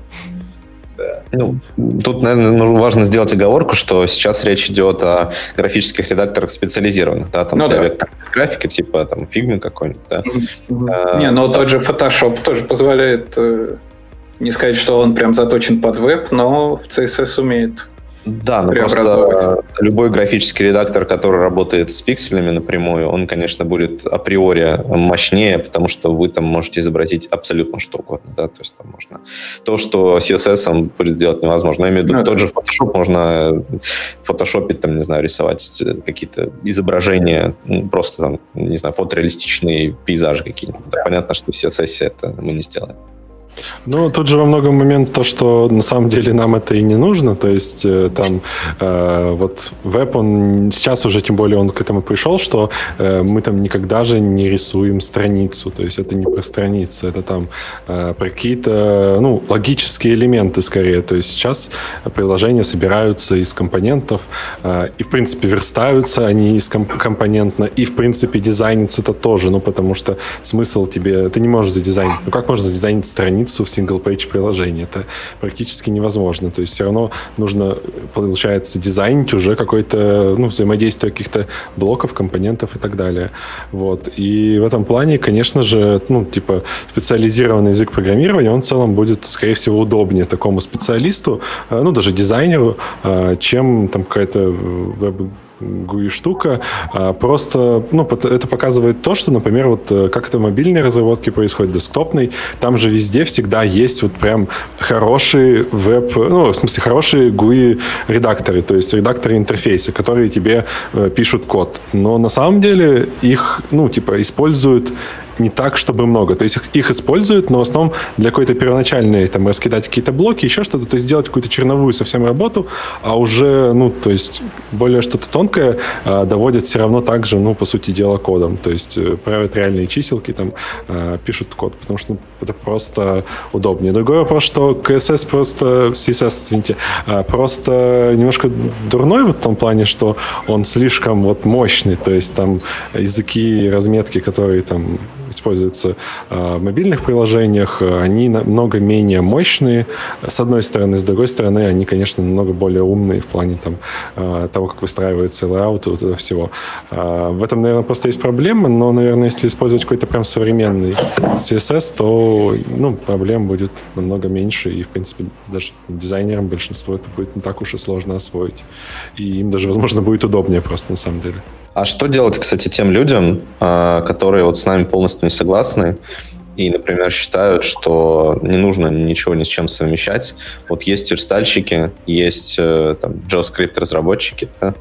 Да. Ну, тут, наверное, важно сделать оговорку, что сейчас речь идет о графических редакторах специализированных, да, там Ну для да. графики, типа там Figma какой-нибудь, да. А, Не, но тот же Photoshop тоже позволяет э, не сказать, что он прям заточен под веб, но в CSS умеет. Да, но просто любой графический редактор, который работает с пикселями напрямую, он, конечно, будет априори мощнее, потому что вы там можете изобразить абсолютно что угодно, да, то есть там можно то, что CSS будет делать невозможно. Я имею в виду, Ну да. тот же Photoshop можно фотошопить, там, не знаю, рисовать какие-то изображения, ну, просто там, не знаю, фотореалистичные пейзажи какие-нибудь. Да, понятно, что в CSS это мы не сделаем. Ну, тут же во многом момент то, что на самом деле нам это и не нужно. То есть э, там э, вот веб, он сейчас уже тем более он к этому пришел, что э, мы там никогда же не рисуем страницу. То есть это не про страницы, это там э, про какие-то ну, логические элементы скорее. То есть сейчас приложения собираются из компонентов э, и, в принципе, верстаются они из ком- компонентно, и, в принципе, дизайнится это тоже, ну, потому что смысл тебе... Ты не можешь задизайнить. Ну, как можно задизайнить страницу в single-page приложении? Это практически невозможно. То есть все равно нужно, получается, дизайнить уже какое-то, ну, взаимодействие каких-то блоков, компонентов и так далее. Вот. И в этом плане, конечно же, ну, типа, специализированный язык программирования, он в целом будет, скорее всего, удобнее такому специалисту, э, ну, даже дизайнеру, э, чем там какая-то веб GUI штука. А, Просто ну, это показывает то, что, например, вот э, как это мобильной разработке происходит, десктопной, там же везде всегда есть вот прям хорошие веб, ну, в смысле, хорошие GUI редакторы, то есть редакторы интерфейса, которые тебе э, пишут код. Но на самом деле их, ну, типа, используют не так, чтобы много. То есть их, их используют, но в основном для какой-то первоначальной, там, раскидать какие-то блоки, еще что-то, то есть сделать какую-то черновую совсем работу, а уже, ну, то есть более что-то тонкое а, доводят все равно так же, ну, по сути дела, кодом. То есть э, правят реальные чиселки, там, а, пишут код, потому что ну, это просто удобнее. Другой вопрос, что CSS просто, CSS, извините, а, просто немножко дурной в том плане, что он слишком вот мощный, то есть там языки разметки, которые там используются э, в мобильных приложениях, они намного менее мощные, с одной стороны, с другой стороны, они, конечно, намного более умные в плане там, э, того, как выстраиваются layout и вот этого всего. Э, В этом, наверное, просто есть проблема, но, наверное, если использовать какой-то прям современный CSS, то ну, проблем будет намного меньше, и, в принципе, даже дизайнерам большинство это будет не так уж и сложно освоить. И им даже, возможно, будет удобнее просто на самом деле. А что делать, кстати, тем людям, а, которые вот с нами полностью не согласны и, например, считают, что не нужно ничего ни с чем совмещать? Вот есть верстальщики, есть э, там, JavaScript-разработчики, да,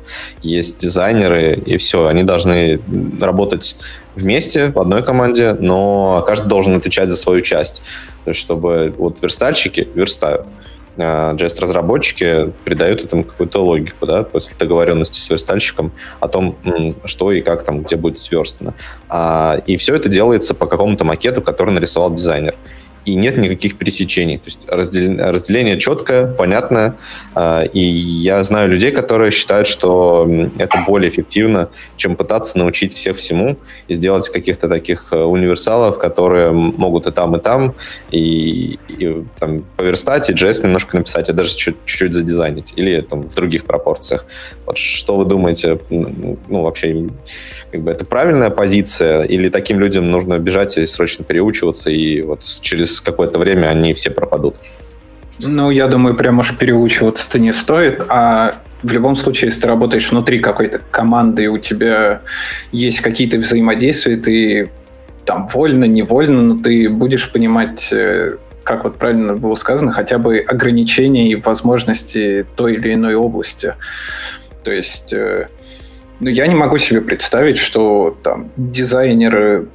есть дизайнеры, и все, они должны работать вместе в одной команде, но каждый должен отвечать за свою часть. Чтобы вот верстальщики верстают, JS-разработчики придают этому какую-то логику, да, после договоренности с верстальщиком о том, что и как там, где будет сверстано. А, и все это делается по какому-то макету, который нарисовал дизайнер. И нет никаких пересечений. То есть раздел- разделение четкое, понятное. А, И я знаю людей, которые считают, что это более эффективно, чем пытаться научить всех всему и сделать каких-то таких э, универсалов, которые могут и там, и там, и, и, там, поверстать, и JS немножко написать, и даже чуть- чуть-чуть задизайнить. Или там в других пропорциях. Вот что вы думаете? м, Ну, вообще, как бы это правильная позиция? Или таким людям нужно бежать и срочно переучиваться, и вот через какое-то время они все пропадут? Ну, я думаю, прям уж переучиваться-то не стоит, а в любом случае, если ты работаешь внутри какой-то команды, и у тебя есть какие-то взаимодействия, ты там вольно, невольно, но ты будешь понимать, э, как вот правильно было сказано, хотя бы ограничения и возможности той или иной области. То есть, э, ну, я не могу себе представить, что там дизайнеры,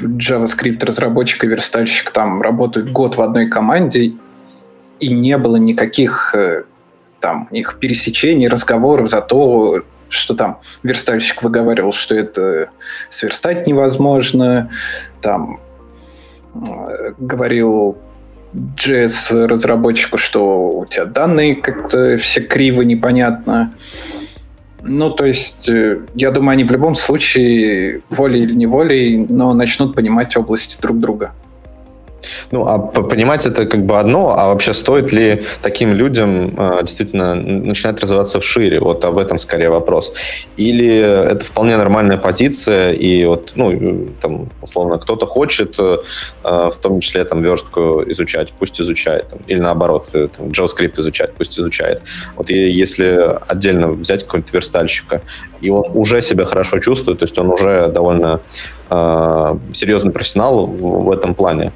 JavaScript разработчик и верстальщик там работают год в одной команде, и не было никаких э, там их пересечений, разговоров за то, что там верстальщик выговаривал, что это сверстать невозможно, там э, говорил JS разработчику, что у тебя данные как-то все криво, непонятно. Ну, то есть, э, я думаю, они в любом случае, волей или неволей, но начнут понимать области друг друга. Ну, а понимать это как бы одно, а вообще стоит ли таким людям э, действительно начинать развиваться вшире? Вот об этом скорее вопрос. Или это вполне нормальная позиция, и вот, ну, там, условно, кто-то хочет, э, в том числе, там, верстку изучать, пусть изучает, там, или наоборот, э, там, JavaScript изучать, пусть изучает. Вот и если отдельно взять какого-нибудь верстальщика, и он уже себя хорошо чувствует, то есть он уже довольно э, серьезный профессионал в, в этом плане,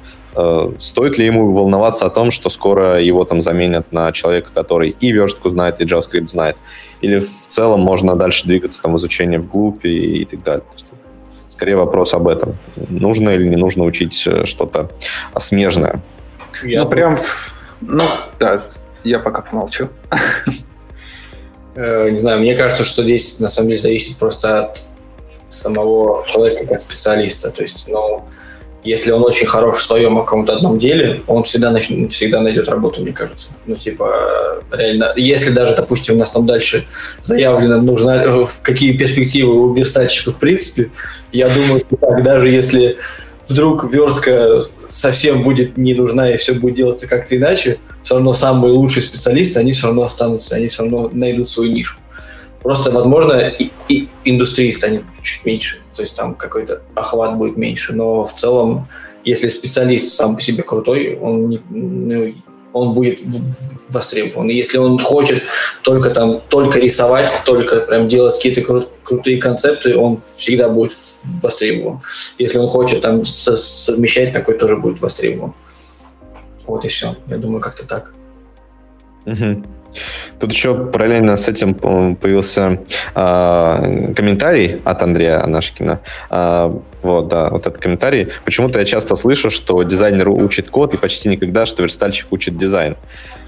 стоит ли ему волноваться о том, что скоро его там заменят на человека, который и верстку знает, и JavaScript знает? Или в целом можно дальше двигаться там в изучение вглубь и, и так далее? Скорее вопрос об этом. Нужно или не нужно учить э, что-то смежное? Я ну, прям... Ну, да, я пока помолчу. Э, не знаю, мне кажется, что здесь на самом деле зависит просто от самого человека как специалиста. То есть, ну, если он очень хорош в своем каком-то одном деле, он всегда, нач... всегда найдет работу, мне кажется. Ну, типа, реально, если даже, допустим, у нас там дальше заявлено, нужно, какие перспективы у верстальщиков в принципе, я думаю, так, даже если вдруг верстка совсем будет не нужна и все будет делаться как-то иначе, все равно самые лучшие специалисты, они все равно останутся, они все равно найдут свою нишу. Просто, возможно, и, и индустрии станет чуть меньше, то есть там какой-то охват будет меньше, но в целом, если специалист сам по себе крутой, он, не, ну, он будет востребован. И если он хочет только там только рисовать, только прям делать какие-то кру- крутые концепты, он всегда будет востребован. Если он хочет там со- совмещать, такой тоже будет востребован. Вот и все. Я думаю, как-то так. Угу. Тут еще параллельно с этим появился э, комментарий от Андрея Анашкина. Э, вот, да, вот этот комментарий. Почему-то я часто слышу, что дизайнер учит код, и почти никогда, что верстальщик учит дизайн.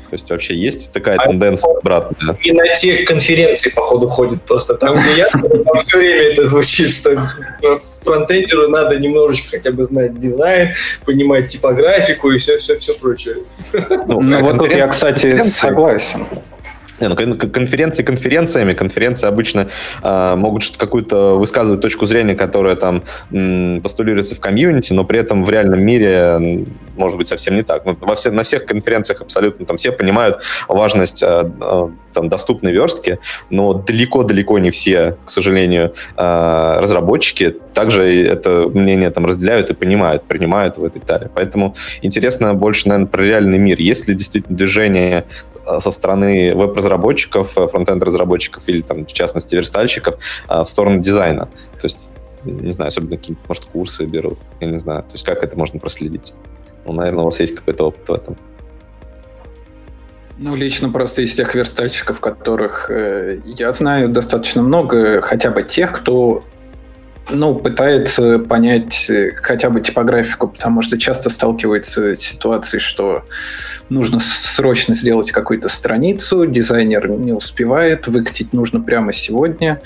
То есть вообще есть такая а тенденция обратная? И на те конференции, походу, ходит просто там, где я, там все время это звучит, что фронтендеру надо немножечко хотя бы знать дизайн, понимать типографику и все-все-все прочее. Ну, ну вот тут я, кстати, согласен. Не, ну, конференции конференциями. Конференции обычно э, могут какую-то высказывать точку зрения, которая там м, постулируется в комьюнити, но при этом в реальном мире может быть совсем не так. Ну, во все, на всех конференциях абсолютно там все понимают важность э, там, доступной верстки, но далеко-далеко не все, к сожалению, э, разработчики также это мнение там разделяют и понимают, принимают его и так далее. Поэтому интересно больше, наверное, про реальный мир. Есть ли действительно движение Э, со стороны веб-разработчиков, э, фронтенд-разработчиков или, там, в частности, верстальщиков в сторону дизайна. То есть, не знаю, особенно какие может, курсы берут, я не знаю. То есть, как это можно проследить? Ну, наверное, у вас есть какой-то опыт в этом. Ну, лично просто из тех верстальщиков, которых э, я знаю достаточно много, хотя бы тех, кто ну, пытается понять э, хотя бы типографику, потому что часто сталкивается с ситуацией, что нужно срочно сделать какую-то страницу, дизайнер не успевает, выкатить нужно прямо сегодня,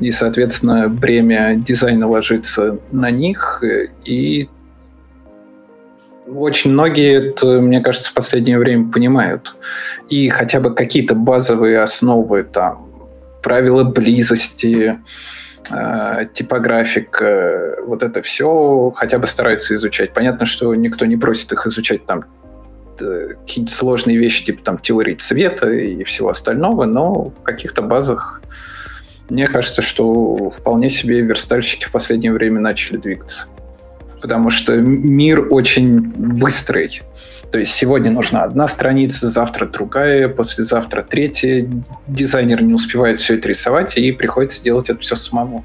и, соответственно, бремя дизайна ложится на них, э, и очень многие это, мне кажется, в последнее время понимают. И хотя бы какие-то базовые основы, там, правила близости, Э, типографик, вот это все хотя бы стараются изучать. Понятно, что никто не просит их изучать там какие-то сложные вещи, типа там теории цвета и всего остального, но в каких-то базах мне кажется, что вполне себе верстальщики в последнее время начали двигаться. Потому что мир очень быстрый. То есть сегодня нужна одна страница, завтра другая, послезавтра третья. Дизайнер не успевает все это рисовать, и приходится делать это все самому.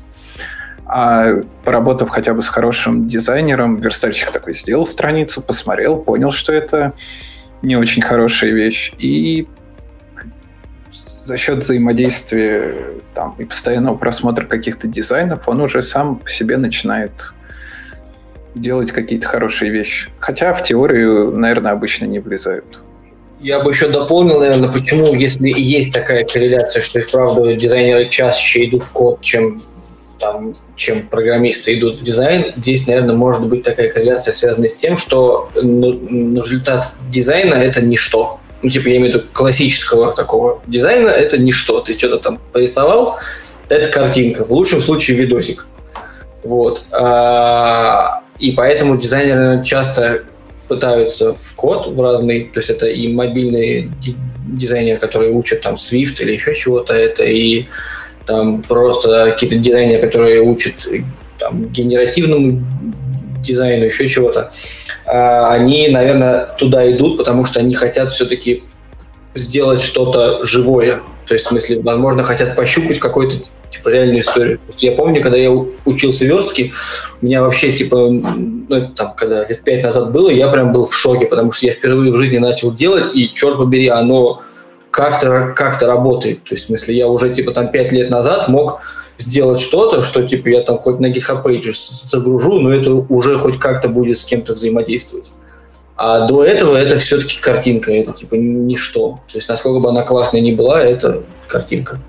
А поработав хотя бы с хорошим дизайнером, верстальщик такой сделал страницу, посмотрел, понял, что это не очень хорошая вещь, и за счет взаимодействия там, и постоянного просмотра каких-то дизайнов он уже сам по себе начинает делать какие-то хорошие вещи. Хотя в теорию, наверное, обычно не влезают. Я бы еще дополнил, наверное, почему, если есть такая корреляция, что и вправду дизайнеры чаще идут в код, чем там, чем программисты идут в дизайн, здесь, наверное, может быть такая корреляция, связанная с тем, что результат дизайна — это ничто. Ну, типа, я имею в виду классического такого дизайна — это ничто. Ты что-то там порисовал, это картинка, в лучшем случае видосик. Вот. А, и поэтому дизайнеры часто пытаются в код в разный, то есть это и мобильные дизайнеры, которые учат там Swift или еще чего-то, это и там просто какие-то дизайнеры, которые учат там, генеративному дизайну, еще чего-то, а, они, наверное, туда идут, потому что они хотят все-таки сделать что-то живое. То есть, в смысле, возможно, хотят пощупать какую-то типа реальную историю. Я помню, когда я учился верстке, у меня вообще, типа, ну, там, когда лет пять назад было, я прям был в шоке, потому что я впервые в жизни начал делать, и, черт побери, оно как-то как работает. То есть, в смысле, я уже, типа, там пять лет назад мог сделать что-то, что, типа, я там хоть на GitHub Pages загружу, но это уже хоть как-то будет с кем-то взаимодействовать. А до этого это все-таки картинка, это, типа, ничто. То есть, насколько бы она классная ни была, это картинка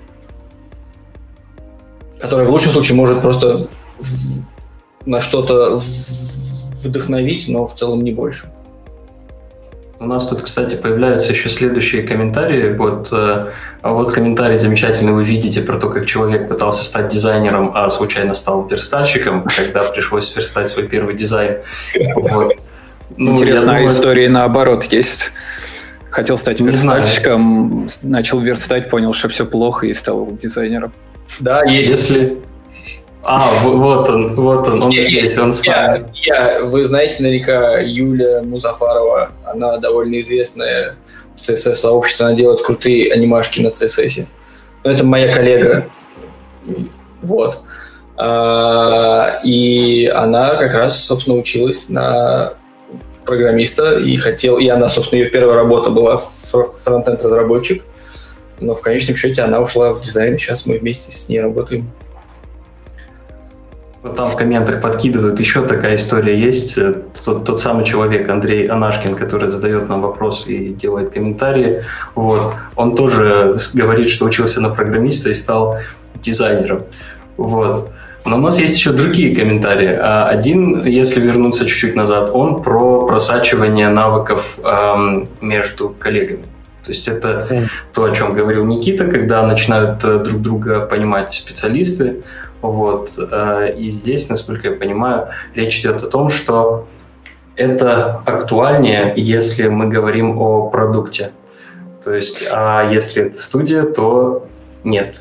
которая в лучшем случае может просто на что-то вдохновить, но в целом не больше. У нас тут, кстати, появляются еще следующие комментарии. Вот, э, вот комментарий замечательный вы видите про то, как человек пытался стать дизайнером, а случайно стал верстальщиком, когда пришлось верстать свой первый дизайн. Вот. Ну, Интересная думаю, история наоборот есть. Хотел стать верстальщиком, начал верстать, понял, что все плохо и стал дизайнером. Да, есть. Если... А, вот он, вот он, он здесь, он я, я, Вы знаете наверняка Юля Музафарова, она довольно известная в CSS-сообществе, она делает крутые анимашки на CSS. Это моя коллега. Вот. А, и она как раз, собственно, училась на программиста и хотел, и она, собственно, ее первая работа была фронтенд разработчик но в конечном счете она ушла в дизайн, сейчас мы вместе с ней работаем. Вот там в комментах подкидывают, еще такая история есть. Э, тот, тот самый человек, Андрей Анашкин, который задает нам вопрос и делает комментарии, вот, он тоже говорит, что учился на программиста и стал дизайнером. Вот. Но у нас есть еще другие комментарии. А один, если вернуться чуть-чуть назад, он про просачивание навыков эм, между коллегами. То есть это то, о чем говорил Никита, когда начинают э, друг друга понимать специалисты. Вот. Э, и здесь, насколько я понимаю, речь идет о том, что это актуальнее, если мы говорим о продукте. То есть, а если это студия, то нет.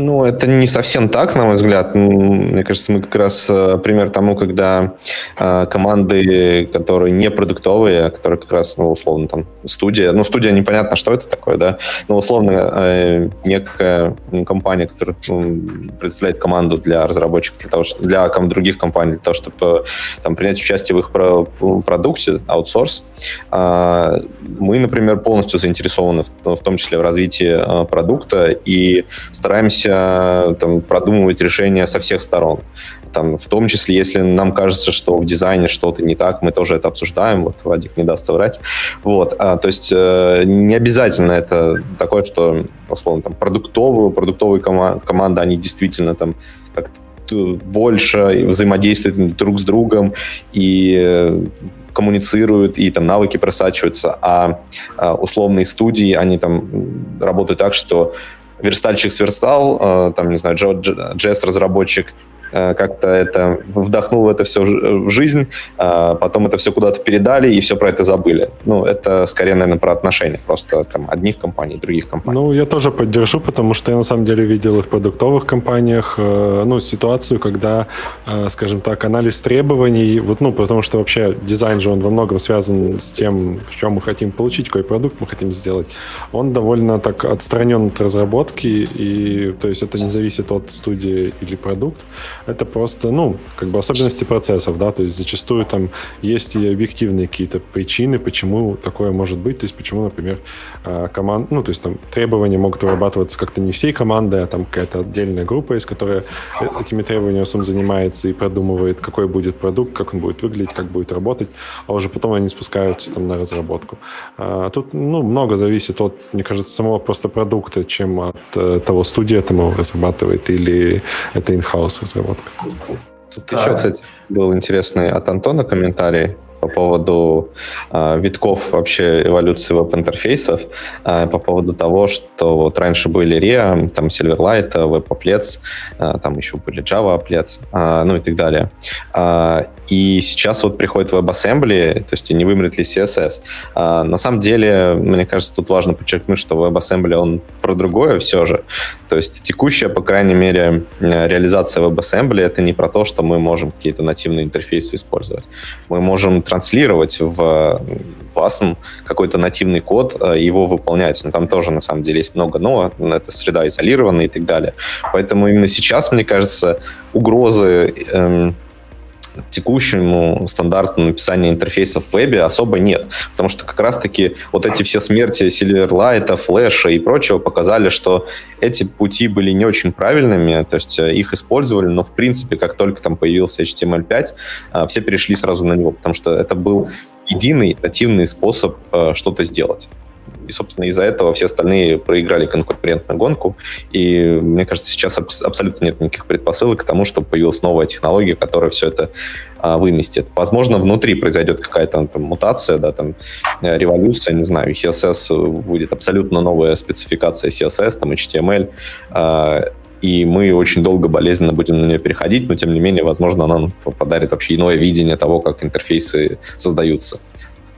Ну, это не совсем так, на мой взгляд. Мне кажется, мы как раз э, пример тому, когда э, команды, которые не продуктовые, а которые как раз, ну, условно, там, студия, ну, студия непонятно, что это такое, да, но, условно, э, некая компания, которая ну, представляет команду для разработчиков, для того, для других компаний, для того, чтобы там принять участие в их продукте, аутсорс, э, мы, например, полностью заинтересованы, в, том числе в развитии продукта и стараемся стараемся там, продумывать решения со всех сторон. Там, в том числе, если нам кажется, что в дизайне что-то не так, мы тоже это обсуждаем, вот Вадик не даст соврать. Вот, а, то есть э, не обязательно это такое, что, условно, там, продуктовую, продуктовые кома- команды, они действительно там как-то больше взаимодействуют друг с другом и э, коммуницируют, и там навыки просачиваются, а, а условные студии, они там работают так, что верстальщик сверстал, э, там, не знаю, JS-разработчик как-то это вдохнул это все в жизнь, а потом это все куда-то передали и все про это забыли. Ну, это скорее, наверное, про отношения просто там одних компаний, других компаний. Ну, я тоже поддержу, потому что я на самом деле видел и в продуктовых компаниях, э, ну, ситуацию, когда, э, скажем так, анализ требований, вот, ну, потому что вообще дизайн же, он во многом связан с тем, что мы хотим получить, какой продукт мы хотим сделать. Он довольно так отстранен от разработки, и, то есть это не зависит от студии или продукта это просто, ну, как бы особенности процессов, да, то есть зачастую там есть и объективные какие-то причины, почему такое может быть, то есть почему, например, а, команд, ну, то есть там требования могут вырабатываться как-то не всей командой, а там какая-то отдельная группа есть, которая этими требованиями в занимается и продумывает, какой будет продукт, как он будет выглядеть, как будет работать, а уже потом они спускаются там на разработку. А тут, ну, много зависит от, мне кажется, самого просто продукта, чем от э, того, студия там его разрабатывает или это in-house разработка. Тут так. еще, кстати, был интересный от Антона комментарий по поводу э, витков вообще эволюции веб-интерфейсов, э, по поводу того, что вот раньше были RIA, там Silverlight, Web Applets, э, там еще были Java Applets, э, ну и так далее. Э, и сейчас вот приходит WebAssembly, то есть не вымрет ли CSS. А, на самом деле, мне кажется, тут важно подчеркнуть, что WebAssembly, он про другое все же. То есть текущая, по крайней мере, реализация WebAssembly — это не про то, что мы можем какие-то нативные интерфейсы использовать. Мы можем транслировать в WASM какой-то нативный код, э, его выполнять. Но там тоже, на самом деле, есть много но, это среда изолированная и так далее. Поэтому именно сейчас, мне кажется, угрозы эм, текущему стандарту написания интерфейсов в вебе особо нет. Потому что как раз-таки вот эти все смерти Silverlight, Flash и прочего показали, что эти пути были не очень правильными, то есть э, их использовали, но в принципе, как только там появился HTML5, э, все перешли сразу на него, потому что это был единый нативный способ э, что-то сделать. И, собственно, из-за этого все остальные проиграли конкурентную гонку. И, мне кажется, сейчас аб- абсолютно нет никаких предпосылок к тому, чтобы появилась новая технология, которая все это а, выместит. Возможно, внутри произойдет какая-то там, мутация, да, там, э, революция, не знаю, CSS будет абсолютно новая спецификация CSS, там, HTML, а, и мы очень долго болезненно будем на нее переходить, но тем не менее, возможно, она нам подарит вообще иное видение того, как интерфейсы создаются.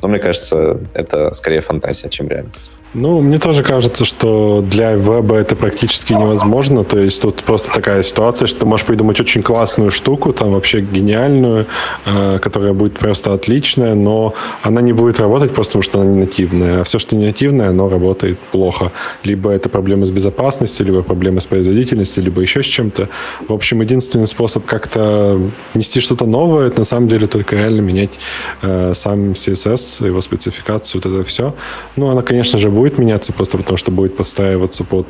Но мне кажется, это скорее фантазия, чем реальность. Ну, мне тоже кажется, что для веба это практически невозможно. То есть тут просто такая ситуация, что ты можешь придумать очень классную штуку, там вообще гениальную, э, которая будет просто отличная, но она не будет работать просто потому, что она не нативная. А все, что не нативное, оно работает плохо. Либо это проблема с безопасностью, либо проблема с производительностью, либо еще с чем-то. В общем, единственный способ как-то внести что-то новое, это на самом деле только реально менять э, сам CSS, его спецификацию, вот это все. Ну, она, конечно же, будет будет меняться просто потому, что будет подстраиваться под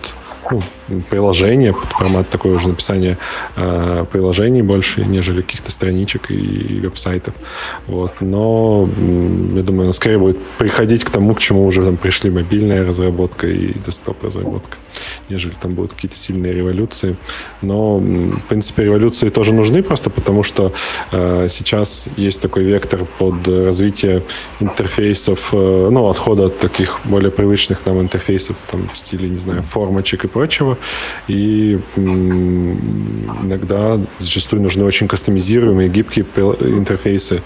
ну, приложение, формат такое уже написания э, приложений больше, нежели каких-то страничек и веб-сайтов. Вот. Но я думаю, она скорее будет приходить к тому, к чему уже там пришли мобильная разработка и десктоп-разработка, нежели там будут какие-то сильные революции. Но, в принципе, революции тоже нужны просто потому, что э, сейчас есть такой вектор под развитие интерфейсов, э, ну, отхода от таких более привычных нам интерфейсов, там, в стиле, не знаю, формочек и прочего. И иногда зачастую нужны очень кастомизируемые, гибкие интерфейсы.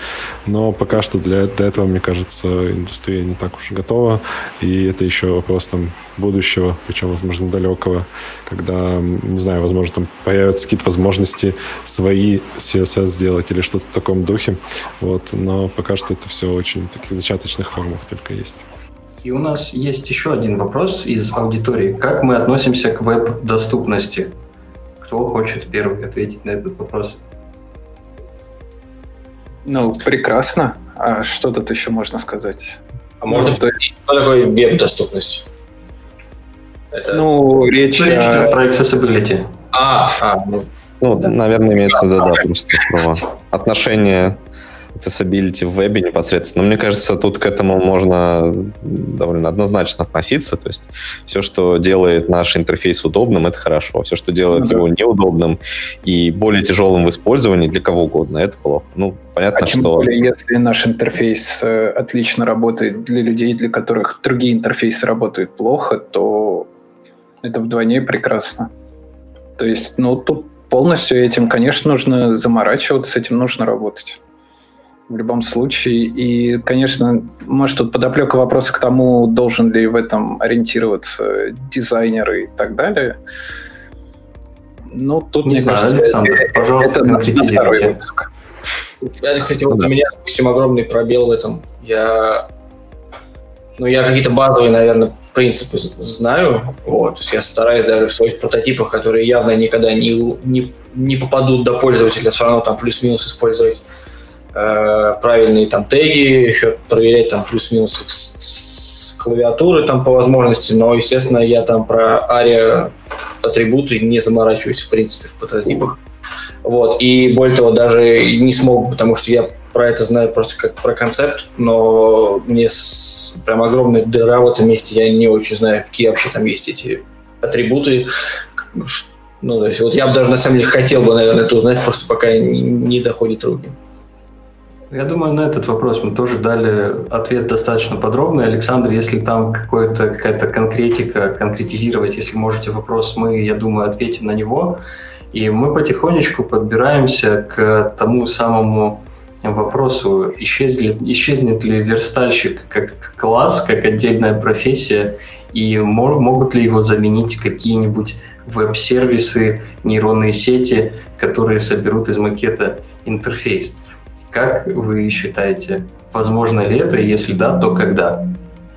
Но пока что для, для этого, мне кажется, индустрия не так уж готова. И это еще вопрос там будущего, причем, возможно, далекого, когда, не знаю, возможно, там появятся какие-то возможности свои CSS сделать или что-то в таком духе. Вот. Но пока что это все очень в таких зачаточных формах только есть. И у нас есть еще один вопрос из аудитории. Как мы относимся к веб-доступности? Кто хочет первый ответить на этот вопрос? Ну, прекрасно. А что тут еще можно сказать? А можно ну, пояснить, что такое веб-доступность? Это... Ну, речь, речь о... про accessibility. А, а ну, ну да. наверное, имеется в виду, да, просто про отношение accessibility в вебе непосредственно. Но мне кажется, тут к этому можно довольно однозначно относиться. То есть все, что делает наш интерфейс удобным, это хорошо. Все, что делает ну, его неудобным и более тяжелым в использовании для кого угодно, это плохо. Ну, понятно, а тем что... более, если наш интерфейс э, отлично работает для людей, для которых другие интерфейсы работают плохо, то это вдвойне прекрасно. То есть, ну, тут полностью этим, конечно, нужно заморачиваться, с этим нужно работать в любом случае. И, конечно, может, тут подоплека вопроса к тому, должен ли в этом ориентироваться дизайнер и так далее. Ну, тут, Не мне знаю, кажется, Александр, это, пожалуйста, это на, на второй выпуск. Это, кстати, вот у меня, допустим, огромный пробел в этом. Я, ну, я какие-то базовые, наверное, принципы знаю. Вот. То есть я стараюсь даже в своих прототипах, которые явно никогда не, не, не попадут до пользователя, все равно там плюс-минус использовать правильные там теги, еще проверять там плюс-минус с, с клавиатуры там по возможности, но, естественно, я там про ARIA атрибуты не заморачиваюсь, в принципе, в прототипах. Вот, и более того, даже не смог, потому что я про это знаю просто как про концепт, но мне с, прям огромная дыра в этом месте, я не очень знаю, какие вообще там есть эти атрибуты, ну, то есть вот я бы даже на самом деле хотел бы, наверное, это узнать, просто пока не, не доходит руки. Я думаю, на этот вопрос мы тоже дали ответ достаточно подробный. Александр, если там какая-то конкретика, конкретизировать, если можете вопрос, мы, я думаю, ответим на него. И мы потихонечку подбираемся к тому самому вопросу, исчезнет, исчезнет ли верстальщик как класс, как отдельная профессия, и мог, могут ли его заменить какие-нибудь веб-сервисы, нейронные сети, которые соберут из макета интерфейс. Как вы считаете, возможно ли это, если да, то когда?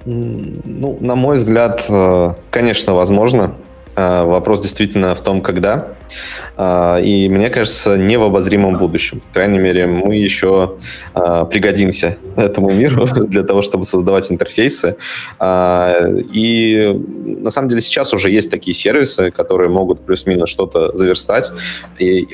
Ну, на мой взгляд, э, конечно, возможно. Э, вопрос действительно в том, когда. Э, и мне кажется, не в обозримом будущем. По крайней мере, мы еще э, пригодимся этому миру для того, чтобы создавать интерфейсы. И на самом деле сейчас уже есть такие сервисы, которые могут плюс-минус что-то заверстать. И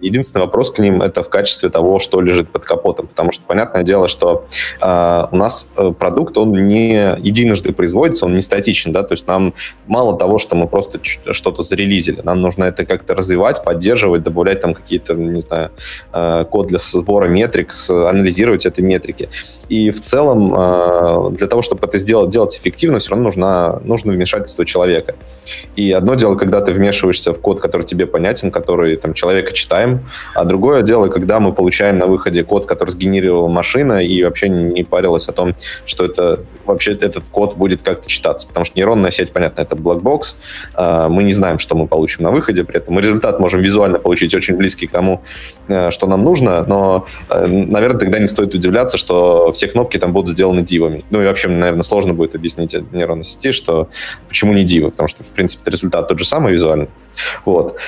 единственный вопрос к ним это в качестве того, что лежит под капотом. Потому что понятное дело, что у нас продукт, он не единожды производится, он не статичен. Да? То есть нам мало того, что мы просто что-то зарелизили. Нам нужно это как-то развивать, поддерживать, добавлять там какие-то, не знаю, э, код для сбора метрик, анализировать эти метрики. И в целом э, для того, чтобы это сделать, делать эффективно, все равно нужно, нужно вмешательство человека. И одно дело, когда ты вмешиваешься в код, который тебе понятен, который там человека читаем, а другое дело, когда мы получаем на выходе код, который сгенерировала машина и вообще не парилась о том, что это вообще этот код будет как-то читаться. Потому что нейронная сеть, понятно, это blackbox, э, мы не знаем, что мы получим на выходе, при этом мы результат можем визуально получить очень близкий к тому, э, что нам нужно, но, наверное, тогда не стоит удивляться, что все кнопки там будут сделаны дивами. Ну и вообще, наверное, сложно будет объяснить нейронной сети, что почему не дивы, потому что, в принципе, результат тот же самый визуально. Вот.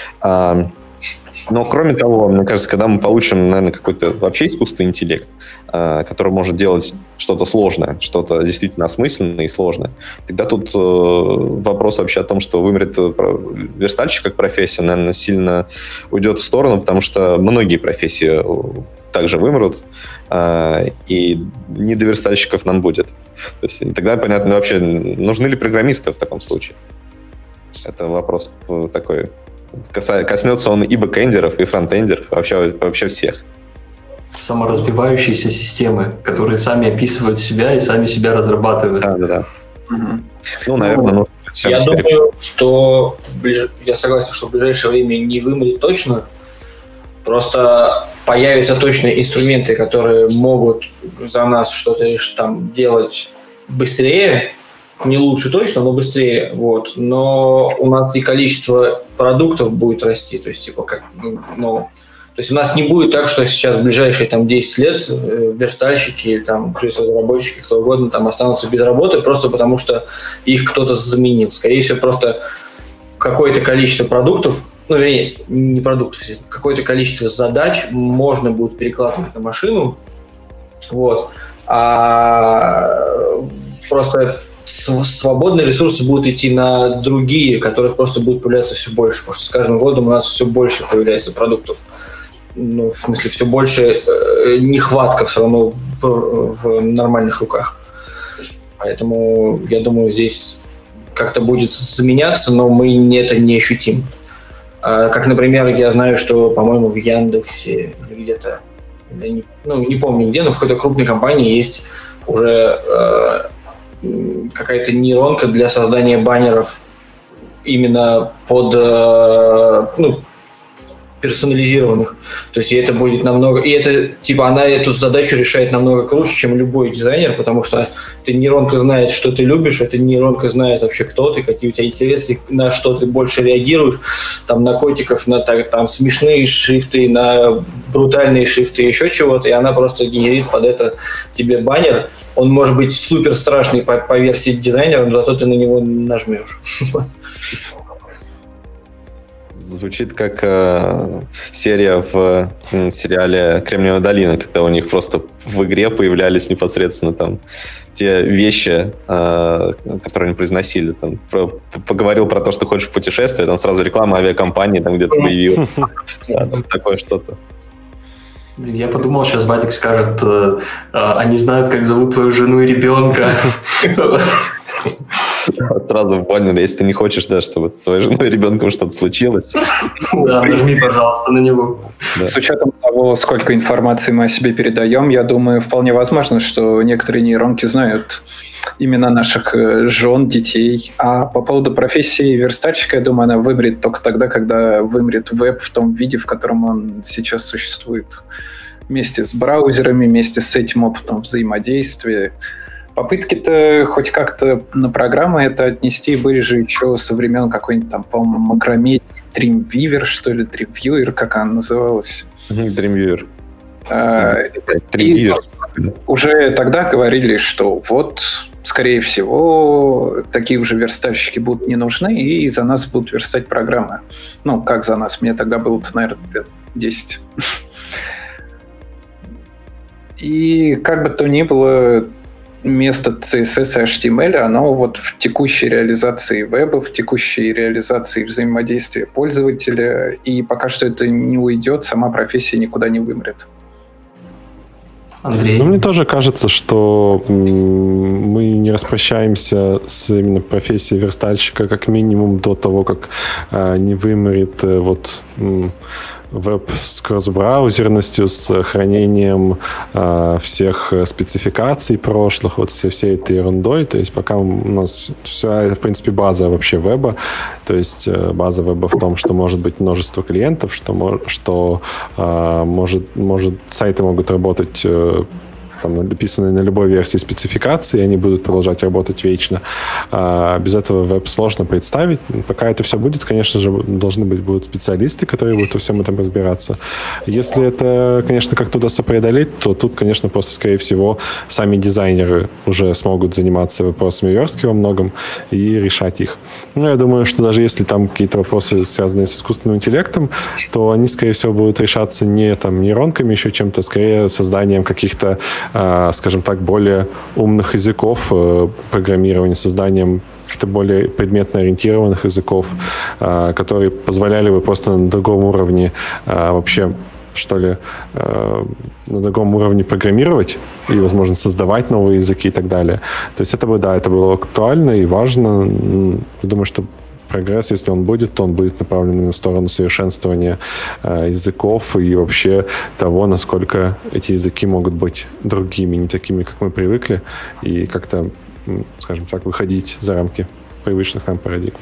Но кроме того, мне кажется, когда мы получим, наверное, какой-то вообще искусственный интеллект, а, который может делать что-то сложное, что-то действительно осмысленное и сложное, тогда тут э, вопрос вообще о том, что вымрет э, верстальщик как профессия, наверное, сильно уйдет в сторону, потому что многие профессии э, также вымрут, и не до верстальщиков нам будет. То есть тогда понятно вообще, нужны ли программисты в таком случае? Это вопрос такой коснется он и бэкэндеров, и фронтендеров, вообще, вообще всех. Саморазбивающиеся системы, которые сами описывают себя и сами себя разрабатывают. Да, да, да. Угу. Ну, наверное, ну, я думаю, что ближ... я согласен, что в ближайшее время не вымрет точно. Просто появятся точно инструменты, которые могут за нас что-то там делать быстрее, не лучше точно, но быстрее, вот. Но у нас и количество продуктов будет расти, то есть типа как, ну, то есть у нас не будет так, что сейчас в ближайшие там 10 лет э, верстальщики, там, разработчики, кто угодно там останутся без работы просто потому, что их кто-то заменил. Скорее всего, просто какое-то количество продуктов, ну, вернее, не продуктов, какое-то количество задач можно будет перекладывать на машину, вот, а просто свободные ресурсы будут идти на другие, которых просто будет появляться все больше, потому что с каждым годом у нас все больше появляется продуктов. Ну, в смысле, все больше э, нехватка все равно в, в нормальных руках. Поэтому я думаю, здесь как-то будет заменяться, но мы это не ощутим. А, как, например, я знаю, что, по-моему, в Яндексе где-то, ну, не помню где, но в какой-то крупной компании есть уже э, какая-то нейронка для создания баннеров именно под э, ну, персонализированных. То есть и это будет намного... И это, типа, она эту задачу решает намного круче, чем любой дизайнер, потому что эта нейронка знает, что ты любишь, эта нейронка знает вообще, кто ты, какие у тебя интересы, на что ты больше реагируешь, там, на котиков, на так, там, смешные шрифты, на брутальные шрифты, еще чего-то, и она просто генерит под это тебе баннер, он может быть супер страшный по, по версии дизайнера, но зато ты на него нажмешь. Звучит как э, серия в э, сериале «Кремниевая долина», когда у них просто в игре появлялись непосредственно там те вещи, э, которые они произносили. Там, про, поговорил про то, что хочешь в путешествие, там сразу реклама авиакомпании там где-то появилась. Такое что-то. Я подумал, сейчас Батик скажет, э, а, они знают, как зовут твою жену и ребенка. Сразу поняли, если ты не хочешь, да, чтобы с твоей женой и ребенком что-то случилось. Да, нажми, пожалуйста, на него. С учетом того, сколько информации мы о себе передаем, я думаю, вполне возможно, что некоторые нейронки знают имена наших э, жен, детей. А по поводу профессии верстальщика, я думаю, она вымрет только тогда, когда вымрет веб в том виде, в котором он сейчас существует. вместе с браузерами, вместе с этим опытом взаимодействия. Попытки-то хоть как-то на программы это отнести были же еще со времен какой-нибудь там, по-моему, макрометии Dreamweaver, что ли, Dreamviewer, как она называлась. Dreamviewer. А, и уже тогда говорили, что вот, скорее всего, такие уже верстальщики будут не нужны, и за нас будут верстать программы. Ну, как за нас? Мне тогда было, наверное, лет 10. И как бы то ни было, место CSS и HTML, оно вот в текущей реализации веба, в текущей реализации взаимодействия пользователя, и пока что это не уйдет, сама профессия никуда не вымрет. Андрей? Ну, мне тоже кажется, что мы не распрощаемся с именно профессией верстальщика как минимум до того, как э, не вымрет э, вот веб с кросс-браузерностью, с хранением э, всех спецификаций прошлых, вот все, всей этой ерундой. То есть пока у нас все, в принципе, база вообще веба. То есть э, база веба в том, что может быть множество клиентов, что, что э, может, может, сайты могут работать э, там, написаны на любой версии спецификации, и они будут продолжать работать вечно. А без этого веб сложно представить. Пока это все будет, конечно же, должны быть будут специалисты, которые будут во всем этом разбираться. Если это, конечно, как-то удастся преодолеть, то тут, конечно, просто, скорее всего, сами дизайнеры уже смогут заниматься вопросами верстки во многом и решать их. Ну, я думаю, что даже если там какие-то вопросы, связанные с искусственным интеллектом, то они, скорее всего, будут решаться не там нейронками, еще чем-то, скорее созданием каких-то скажем так, более умных языков э, программирования, созданием каких-то более предметно ориентированных языков, а, которые позволяли бы просто на другом уровне вообще что ли, э, на другом уровне программировать и, возможно, создавать новые языки и так далее. То есть это бы, да, это было актуально и важно. Я думаю, что прогресс, если он будет, то он будет направлен на сторону совершенствования э, языков и вообще того, насколько эти языки могут быть другими, не такими, как мы привыкли, и как-то, скажем так, выходить за рамки привычных нам парадигм.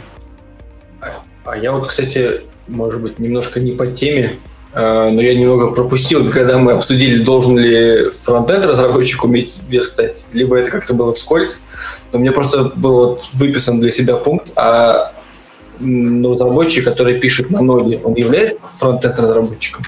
А я вот, кстати, может быть, немножко не по теме, э, но я немного пропустил, когда мы обсудили, должен ли фронтенд разработчик уметь верстать, либо это как-то было вскользь. Но мне просто был выписан для себя пункт, а разработчик, который пишет на ноде, он является фронтенд разработчиком?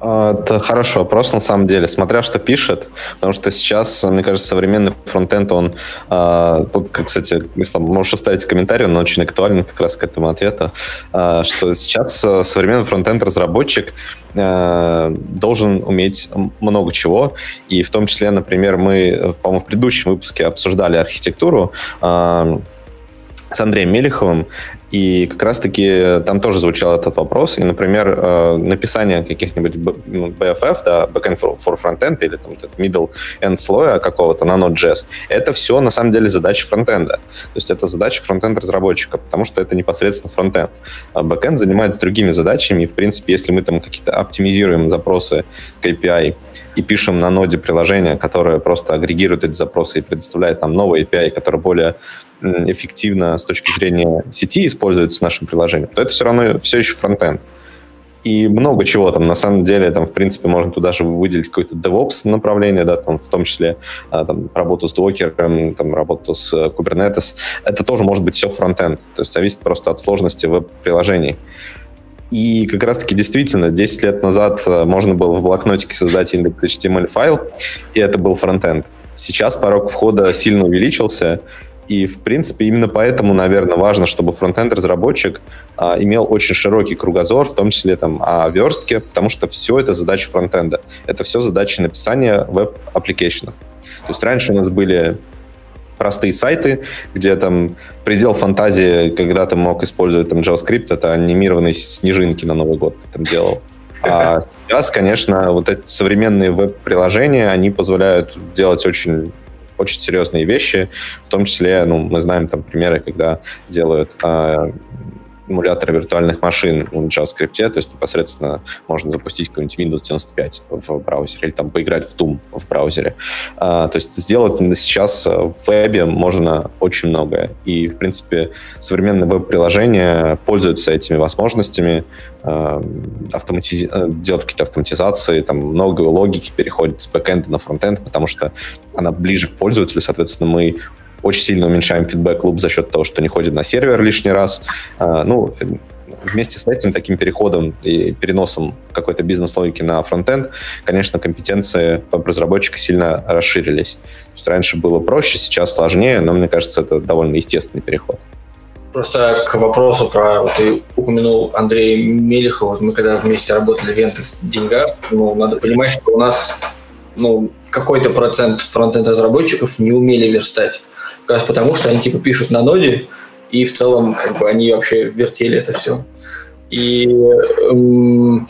А, это хороший вопрос, на самом деле, смотря что пишет, потому что сейчас, мне кажется, современный фронтенд, он, а, тут, кстати, если можешь оставить комментарий, он очень актуален как раз к этому ответу, а, что сейчас э, современный фронтенд-разработчик должен уметь много чего, и в том числе, например, мы, по-моему, в предыдущем выпуске обсуждали архитектуру, с Андреем Мелеховым, и как раз-таки там тоже звучал этот вопрос. И, например, э, написание каких-нибудь BFF, да, backend for, for frontend или там этот middle end слоя какого-то на Node.js, это все на самом деле задача фронтенда. То есть это задача фронтенд-разработчика, потому что это непосредственно фронтенд. А backend занимается другими задачами, и, в принципе, если мы там какие-то оптимизируем запросы к API и пишем на ноде приложение, которое просто агрегирует эти запросы и предоставляет нам новый API, который более эффективно с точки зрения сети используется нашим приложением, то это все равно все еще фронтенд. И много чего там, на самом деле, там, в принципе, можно туда же выделить какое-то DevOps направление, да, там, в том числе а, там, работу с докером, там, работу с Kubernetes. Это тоже может быть все фронтенд, то есть зависит просто от сложности веб-приложений. И как раз-таки действительно 10 лет назад а, можно было в блокнотике создать индекс HTML файл, и это был фронтенд. Сейчас порог входа сильно увеличился, и, в принципе, именно поэтому, наверное, важно, чтобы фронтенд-разработчик а, имел очень широкий кругозор, в том числе там, о верстке, потому что все это задача фронтенда. Это все задачи написания web-application ов. То есть раньше у нас были простые сайты, где там предел фантазии, когда ты мог использовать там JavaScript, это анимированные снежинки на Новый год ты там делал. А сейчас, конечно, вот эти современные веб-приложения, они позволяют делать очень очень серьезные вещи, в том числе, ну, мы знаем там примеры, когда делают э, эмулятора виртуальных машин в JavaScript, то есть непосредственно можно запустить какой-нибудь Windows 95 в браузере или там поиграть в Doom в браузере. А, то есть сделать сейчас в вебе можно очень многое. И, в принципе, современные веб-приложения пользуются этими возможностями, а, автоматиз... Э, делать какие-то автоматизации, там много логики переходит с бэкэнда на фронтенд, потому что она ближе к пользователю, соответственно, мы очень сильно уменьшаем фидбэк-клуб за счет того, что не ходит на сервер лишний раз. А, ну, вместе с этим таким переходом и переносом какой-то бизнес-логики на фронтенд, конечно, компетенции разработчика сильно расширились. То есть раньше было проще, сейчас сложнее, но мне кажется, это довольно естественный переход. Просто к вопросу про, вот ты упомянул Андрея Мелехова, мы когда вместе работали в Яндекс деньгах, ну, надо понимать, что у нас ну, какой-то процент фронтенд разработчиков не умели верстать. Раз потому, что они типа пишут на ноде, и в целом как бы они вообще вертели это все. И эм,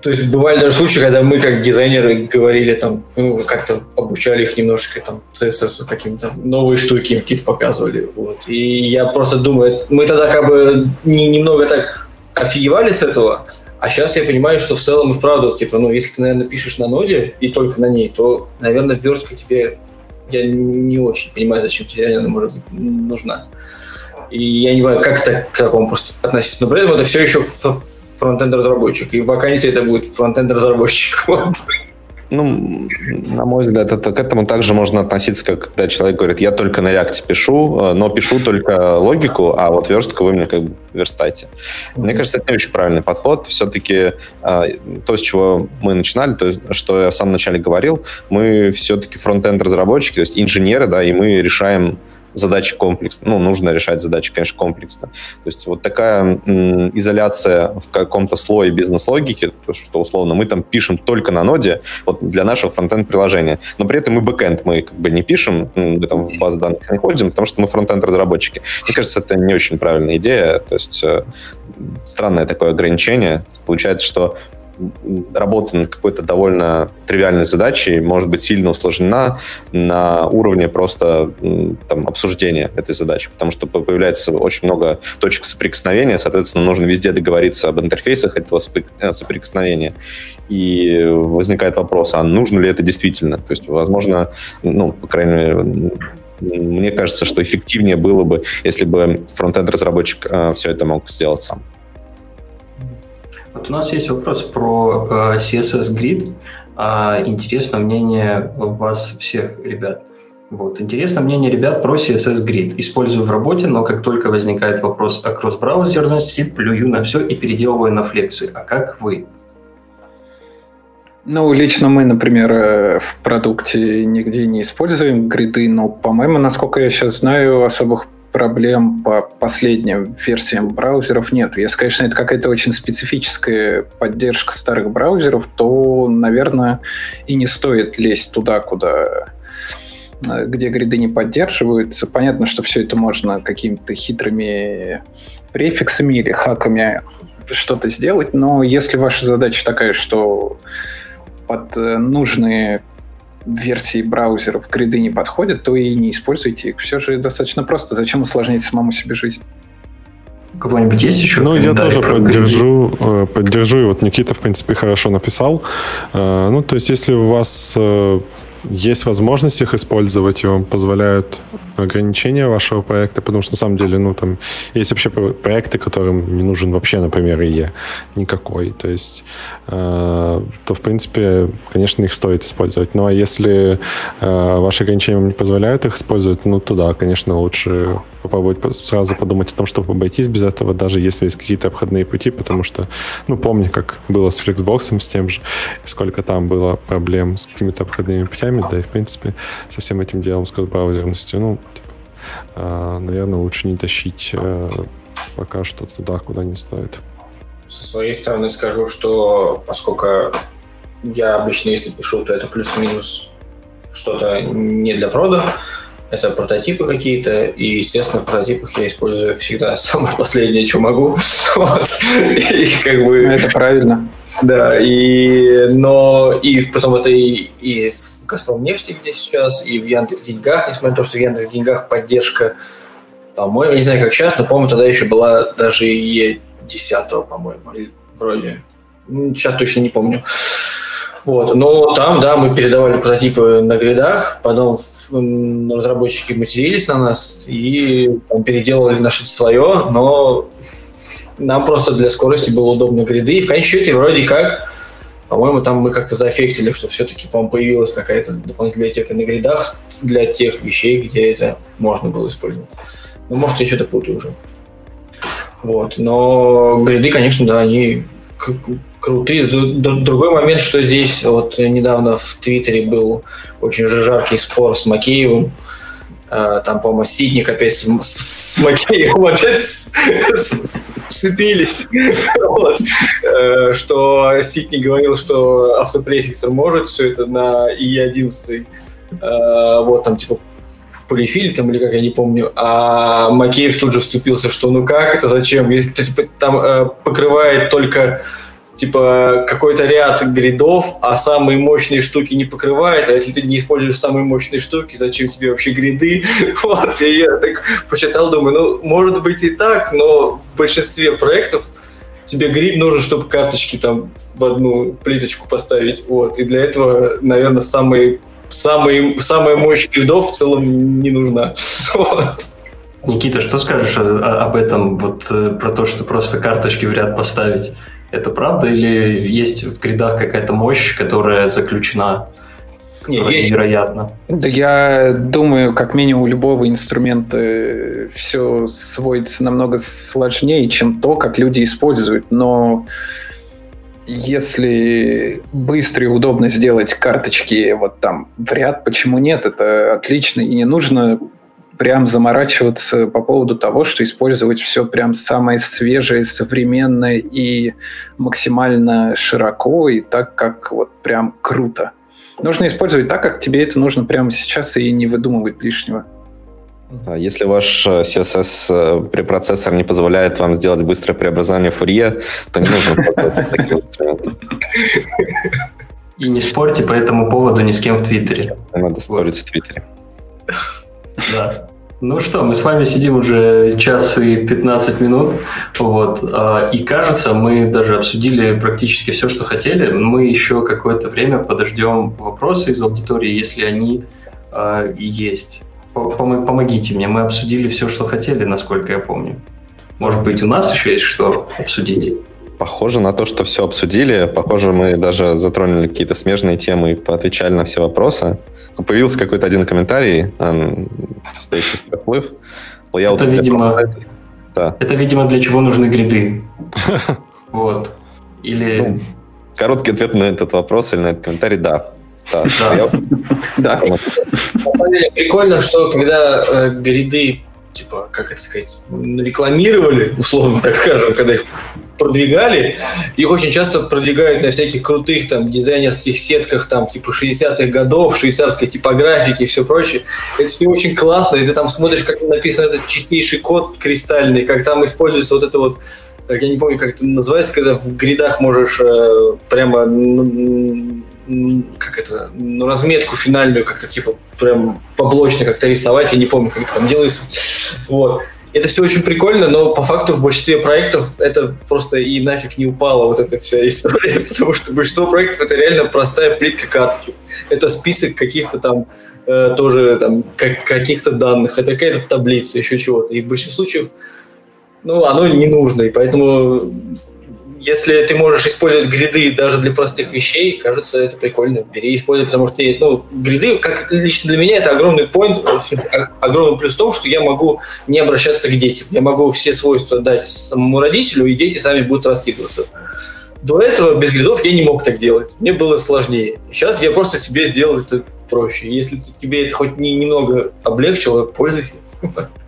то есть бывали даже случаи, когда мы как дизайнеры говорили там, ну, как-то обучали их немножко там CSS каким-то новые штуки какие-то показывали. Вот. И я просто думаю, мы тогда как бы не, немного так офигевали с этого, а сейчас я понимаю, что в целом и вправду, типа, ну, если ты, наверное, пишешь на ноде и только на ней, то, наверное, верстка тебе я не очень понимаю, зачем реально может быть нужна. И я не понимаю, как это к такому просто относиться. Но при этом это все еще фронтенд разработчик. И в вакансии это будет фронтенд разработчик. Ну, на мой взгляд, это, к этому также можно относиться, как когда человек говорит, я только на React пишу, э, но пишу только логику, а вот верстку вы мне как бы верстайте. Mm-hmm. Мне кажется, это не очень правильный подход. Все-таки э, то, с чего мы начинали, то, что я в самом начале говорил, мы все-таки фронтенд разработчики, то есть инженеры, да, и мы решаем задачи комплексно. Ну, нужно решать задачи, конечно, комплексно. То есть вот такая м, изоляция в каком-то слое бизнес-логики, что условно мы там пишем только на ноде вот для нашего фронтенд-приложения, но при этом мы бэкенд мы как бы не пишем, мы там в базы данных не ходим, потому что мы фронтенд-разработчики. Мне кажется, это не очень правильная идея, то есть э, странное такое ограничение. Получается, что работа над какой-то довольно тривиальной задачей может быть сильно усложнена на уровне просто там, обсуждения этой задачи, потому что появляется очень много точек соприкосновения, соответственно, нужно везде договориться об интерфейсах этого э, соприкосновения. И возникает вопрос, а нужно ли это действительно? То есть, возможно, ну, по крайней мере, мне кажется, что эффективнее было бы, если бы фронтенд-разработчик э, все это мог сделать сам. У нас есть вопрос про э, CSS Grid. А, интересно мнение вас всех, ребят. Вот. Интересно мнение ребят про CSS Grid. Использую в работе, но как только возникает вопрос о кросс-браузерности, плюю на все и переделываю на флексы. А как вы? Ну, лично мы, например, э, в продукте нигде не используем гриды, но, по-моему, насколько я сейчас знаю, особых проблем по последним версиям браузеров нет. Если, конечно, это какая-то очень специфическая поддержка старых браузеров, то, наверное, и не стоит лезть туда, куда э, где гриды не поддерживаются. Понятно, что все это можно какими-то хитрыми префиксами или хаками что-то сделать, но если ваша задача такая, что под э, нужные версии браузеров гриды не подходят, то и не используйте их. Все же достаточно просто. Зачем усложнять самому себе жизнь? кого-нибудь есть еще? Ну, я тоже поддержу, э, поддержу, и вот Никита, в принципе, хорошо написал. Э, ну, то есть, если у вас э, есть возможность их использовать, и вам позволяют ограничения вашего проекта, потому что на самом деле, ну, там есть вообще проекты, которым не нужен вообще, например, IE никакой. То есть, э, то, в принципе, конечно, их стоит использовать. Ну, а если э, ваши ограничения вам не позволяют их использовать, ну, то да, конечно, лучше попробовать сразу подумать о том, чтобы обойтись без этого, даже если есть какие-то обходные пути, потому что, ну, помню, как было с Flexbox, с тем же, сколько там было проблем с какими-то обходными путями, да, и, в принципе, со всем этим делом, с кросс-браузерностью, ну, наверное, лучше не тащить э, пока что туда, куда не стоит. Со своей стороны скажу, что поскольку я обычно, если пишу, то это плюс-минус что-то не для прода, это прототипы какие-то, и, естественно, в прототипах я использую всегда самое последнее, что могу. Вот. И как бы... Это правильно. Да, и, но и потом это и, и в Газпром нефти, где сейчас, и в Яндекс Деньгах, несмотря на то, что в Яндекс Деньгах поддержка По-моему, не знаю, как сейчас, но, по-моему, тогда еще была даже и 10 по-моему, вроде. Сейчас точно не помню. Вот, но там, да, мы передавали прототипы на гридах, потом разработчики матерились на нас и там, переделывали на что-то свое, но нам просто для скорости было удобно гриды. И в конечном счете вроде как, по-моему, там мы как-то заэффектили, что все-таки, по-моему, появилась какая-то дополнительная библиотека на гридах для тех вещей, где это можно было использовать. Ну, может, я что-то путаю уже. Вот. Но гриды, конечно, да, они крутые. Другой момент, что здесь вот недавно в Твиттере был очень же жаркий спор с Макеевым. А, там, по-моему, Ситник опять с, с Макеевым опять сцепились. Э, что Ситник говорил, что автопрефиксер может все это на И11. А, вот, там, типа, полифиль там или как я не помню, а Макеев тут же вступился, что ну как это, зачем, если там э, покрывает только типа какой-то ряд гридов, а самые мощные штуки не покрывает, а если ты не используешь самые мощные штуки, зачем тебе вообще гриды? Вот, и я так почитал, думаю, ну, может быть и так, но в большинстве проектов тебе грид нужен, чтобы карточки там в одну плиточку поставить, вот, и для этого, наверное, самые самые, самая мощь гридов в целом не нужна. Вот. Никита, что скажешь об этом, вот э, про то, что просто карточки в ряд поставить? Это правда или есть в гридах какая-то мощь, которая заключена не, есть. Вероятно. Да я думаю, как минимум у любого инструмента все сводится намного сложнее, чем то, как люди используют. Но если быстро и удобно сделать карточки вот там в ряд, почему нет? Это отлично, и не нужно прям заморачиваться по поводу того, что использовать все прям самое свежее, современное и максимально широко, и так, как вот прям круто. Нужно использовать так, как тебе это нужно прямо сейчас, и не выдумывать лишнего. Да, если ваш э, CSS э, препроцессор не позволяет вам сделать быстрое преобразование Фурье, то не нужно такие инструменты. И не спорьте по этому поводу ни с кем в Твиттере. Надо спорить в Твиттере. Да. Ну что, мы с вами сидим уже час и 15 минут, вот, а, и кажется, мы даже обсудили практически все, что хотели. Мы еще какое-то время подождем вопросы из аудитории, если они э, есть. Помогите мне, мы обсудили все, что хотели, насколько я помню. Может быть, у нас еще есть что обсудить? Похоже на то, что все обсудили. Похоже, мы даже затронули какие-то смежные темы и поотвечали на все вопросы. Появился какой-то один комментарий, стоит проплыв. Я это, видимо, да. это, видимо, для чего нужны гриды. Вот. Или... Ну, короткий ответ на этот вопрос или на этот комментарий – да. Да. Прикольно, что когда э, гриды, типа, как это сказать, рекламировали, условно так скажем, когда их продвигали, их очень часто продвигают на всяких крутых там дизайнерских сетках, там, типа 60-х годов, швейцарской типографики и все прочее. Это все очень классно, и ты там смотришь, как написан этот чистейший код кристальный, как там используется вот это вот я не помню, как это называется, когда в гридах можешь э, прямо как это, ну, разметку финальную как-то типа прям поблочно как-то рисовать, я не помню, как это там делается. Вот. Это все очень прикольно, но по факту в большинстве проектов это просто и нафиг не упало, вот эта вся история, потому что большинство проектов это реально простая плитка карточек. Это список каких-то там э, тоже там как, каких-то данных, это какая-то таблица, еще чего-то. И в большинстве случаев ну, оно не нужно, и поэтому если ты можешь использовать гриды даже для простых вещей, кажется, это прикольно. Бери и используй, потому что ну, гриды, как лично для меня, это огромный point, огромный плюс в том, что я могу не обращаться к детям. Я могу все свойства дать самому родителю, и дети сами будут раскидываться. До этого без гридов я не мог так делать. Мне было сложнее. Сейчас я просто себе сделал это проще. Если тебе это хоть немного облегчило, пользуйся.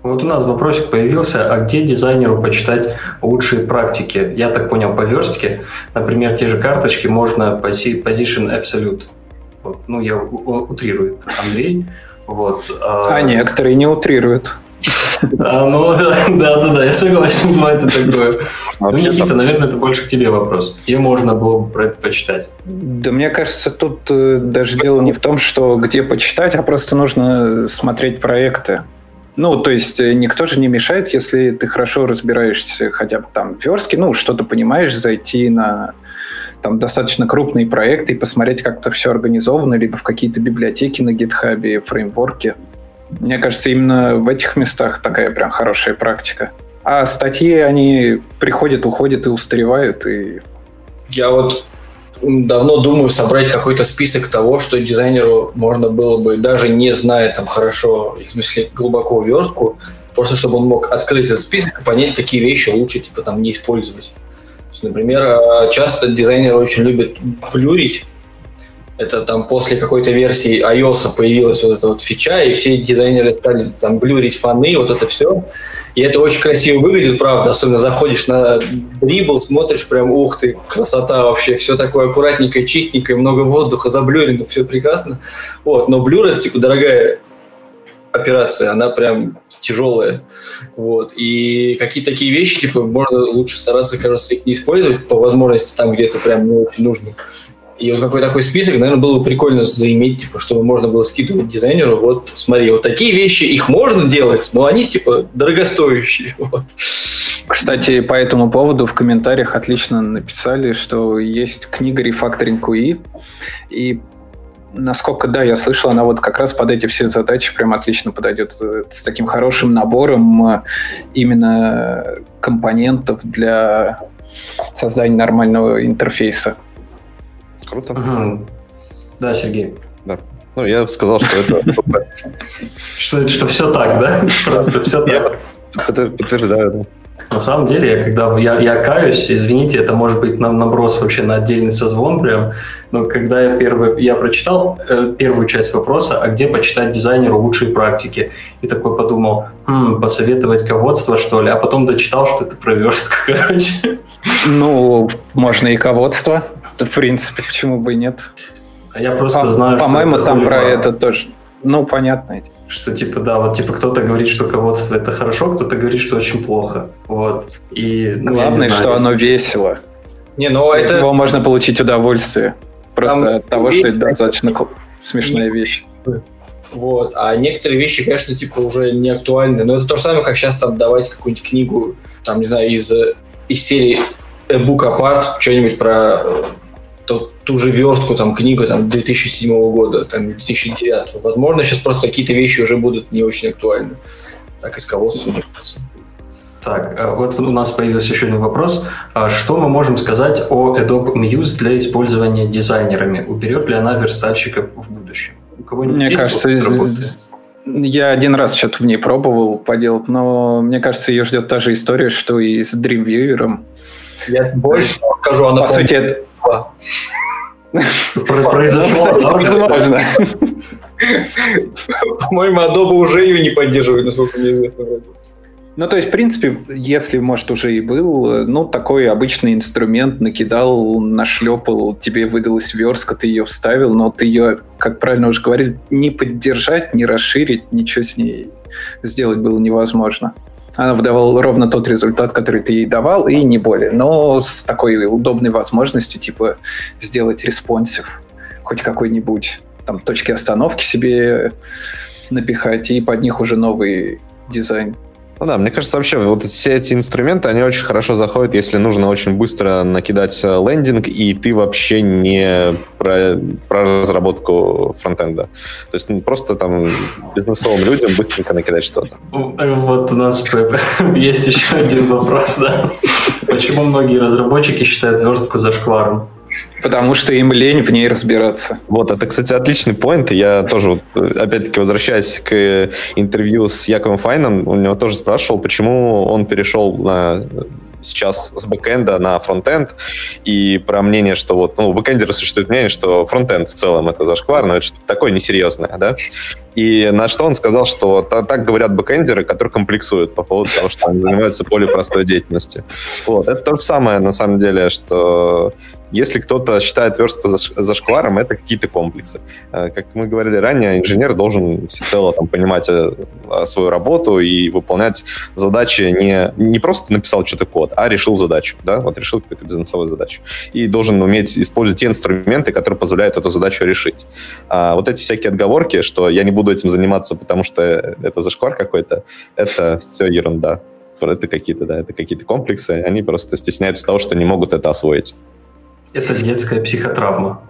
Вот у нас вопросик появился, а где дизайнеру почитать лучшие практики? Я так понял, по верстке, например, те же карточки можно Position Absolute. Вот, ну, я утрирует Андрей. Вот, а... а некоторые не утрируют. А, ну да, да, да, я согласен, бывает и такое. Ну, Никита, наверное, это больше к тебе вопрос. Где можно было бы про это почитать? Да мне кажется, тут э, даже дело не в том, что где почитать, а просто нужно смотреть проекты. Ну, то есть э, никто же не мешает, если ты хорошо разбираешься хотя бы там в верстке, ну, что-то понимаешь, зайти на там достаточно крупные проекты и посмотреть, как это все организовано, либо в какие-то библиотеки на гитхабе, фреймворке. Мне кажется, именно в этих местах такая прям хорошая практика. А статьи, они приходят, уходят и устаревают, и... Я вот давно думаю собрать какой-то список того, что дизайнеру можно было бы, даже не зная там хорошо, в смысле глубоко верстку, просто чтобы он мог открыть этот список и понять, какие вещи лучше типа там не использовать. есть, например, а, часто дизайнеры очень любят плюрить. Это там после какой-то версии iOS появилась вот эта вот фича, и все дизайнеры стали там блюрить фаны, вот это все. И это очень красиво выглядит, правда. Особенно заходишь на дрибл, смотришь, прям, ух ты, красота вообще. Все такое аккуратненькое, чистенькое, много воздуха, заблюрено, все прекрасно. Вот, но блюр это, типа, дорогая операция, она прям тяжелая. Вот. И какие-то такие вещи, типа, можно лучше стараться, кажется, их не использовать по возможности там, где это прям не очень нужно. И вот какой такой список, наверное, было бы прикольно заиметь, типа, чтобы можно было скидывать дизайнеру. Вот, смотри, вот такие вещи, их можно делать, но они, типа, дорогостоящие. Вот. Кстати, по этому поводу в комментариях отлично написали, что есть книга Refactoring QE, и насколько, да, я слышал, она вот как раз под эти все задачи прям отлично подойдет с таким хорошим набором э, именно компонентов для создания нормального интерфейса. Круто. Угу. Да, Сергей. Да. Ну, я сказал, что это... Что, что все так, да? Просто все так. Это подтверждаю, На самом деле, я когда я, я каюсь, извините, это может быть нам наброс вообще на отдельный созвон прям, но когда я первый, я прочитал э, первую часть вопроса, а где почитать дизайнеру лучшие практики, и такой подумал, хм, посоветовать ководство что ли, а потом дочитал, что это проверстка, короче. Ну, можно и ководство. В принципе, почему бы и нет? А я просто По- знаю, По-моему, там про это тоже. Ну, понятно. Что типа, да, вот типа кто-то говорит, что ководство это хорошо, кто-то говорит, что очень плохо. Вот. И, ну, Главное, знаю, что оно весело. Не, ну это... От него можно получить удовольствие. Просто там от того, что это достаточно смешная вещь. Вот. А некоторые вещи, конечно, типа уже не актуальны. Но это то же самое, как сейчас там давать какую-нибудь книгу, там, не знаю, из, из серии A Book Apart, что-нибудь про ту, ту же верстку, там, книгу там, 2007 года, там, 2009. Возможно, сейчас просто какие-то вещи уже будут не очень актуальны. Так, из кого судится. Так, э, вот у нас появился еще один вопрос. А что мы можем сказать о Adobe Muse для использования дизайнерами? Уберет ли она верстальщиков в будущем? Мне кажется, я один раз что-то в ней пробовал поделать, но мне кажется, ее ждет та же история, что и с Dreamweaver. Я больше скажу, она по сути, это, Произошло. По-моему, Adobe уже ее не поддерживает, насколько мне известно. Ну, то есть, в принципе, если, может, уже и был, ну, такой обычный инструмент, накидал, нашлепал, тебе выдалась верстка, ты ее вставил, но ты ее, как правильно уже говорили, не поддержать, не расширить, ничего с ней сделать было невозможно она выдавала ровно тот результат, который ты ей давал, и не более. Но с такой удобной возможностью, типа, сделать responsive хоть какой-нибудь, там, точки остановки себе напихать, и под них уже новый дизайн. Ну да, мне кажется, вообще вот все эти инструменты, они очень хорошо заходят, если нужно очень быстро накидать э, лендинг, и ты вообще не про, про разработку фронтенда. То есть ну, просто там бизнесовым людям быстренько накидать что-то. Э, вот у нас есть еще один вопрос, да. Почему многие разработчики считают верстку зашкваром? Потому что им лень в ней разбираться. Вот, это, кстати, отличный point. Я тоже, вот, опять-таки, возвращаясь к интервью с Яковом Файном, у него тоже спрашивал, почему он перешел на сейчас с бэкэнда на фронтенд, и про мнение, что вот, ну, у бэкэндера существует мнение, что фронтенд в целом это зашквар, но это что-то такое несерьезное, да? И на что он сказал, что так говорят бэкэндеры, которые комплексуют по поводу того, что они занимаются более простой деятельностью. Вот. Это то же самое, на самом деле, что Если кто-то считает верстку за шкваром, это какие-то комплексы. Э, как мы говорили ранее, инженер должен всецело там, понимать э, свою работу и выполнять задачи не, не просто написал что-то код, а решил задачу. Да? Вот решил какую-то бизнесовую задачу. И должен уметь использовать те инструменты, которые позволяют эту задачу решить. А вот эти всякие отговорки, что я не буду этим заниматься, потому что это зашквар какой-то, это все ерунда это какие-то, да, это какие-то комплексы, они просто стесняются того, что не могут это освоить. Это детская психотравма.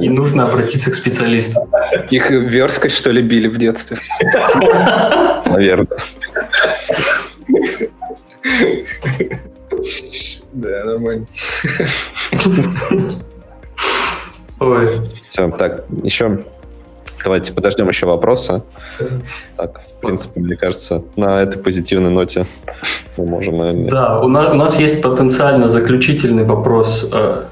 И нужно обратиться к специалисту. Их версткой, что ли, били в детстве? Наверное. Да, нормально. Ой. Все, так, еще Давайте подождем еще вопроса. Так, в принципе, мне кажется, на этой позитивной ноте мы можем, наверное... Да, у нас, у нас есть потенциально заключительный вопрос. Э,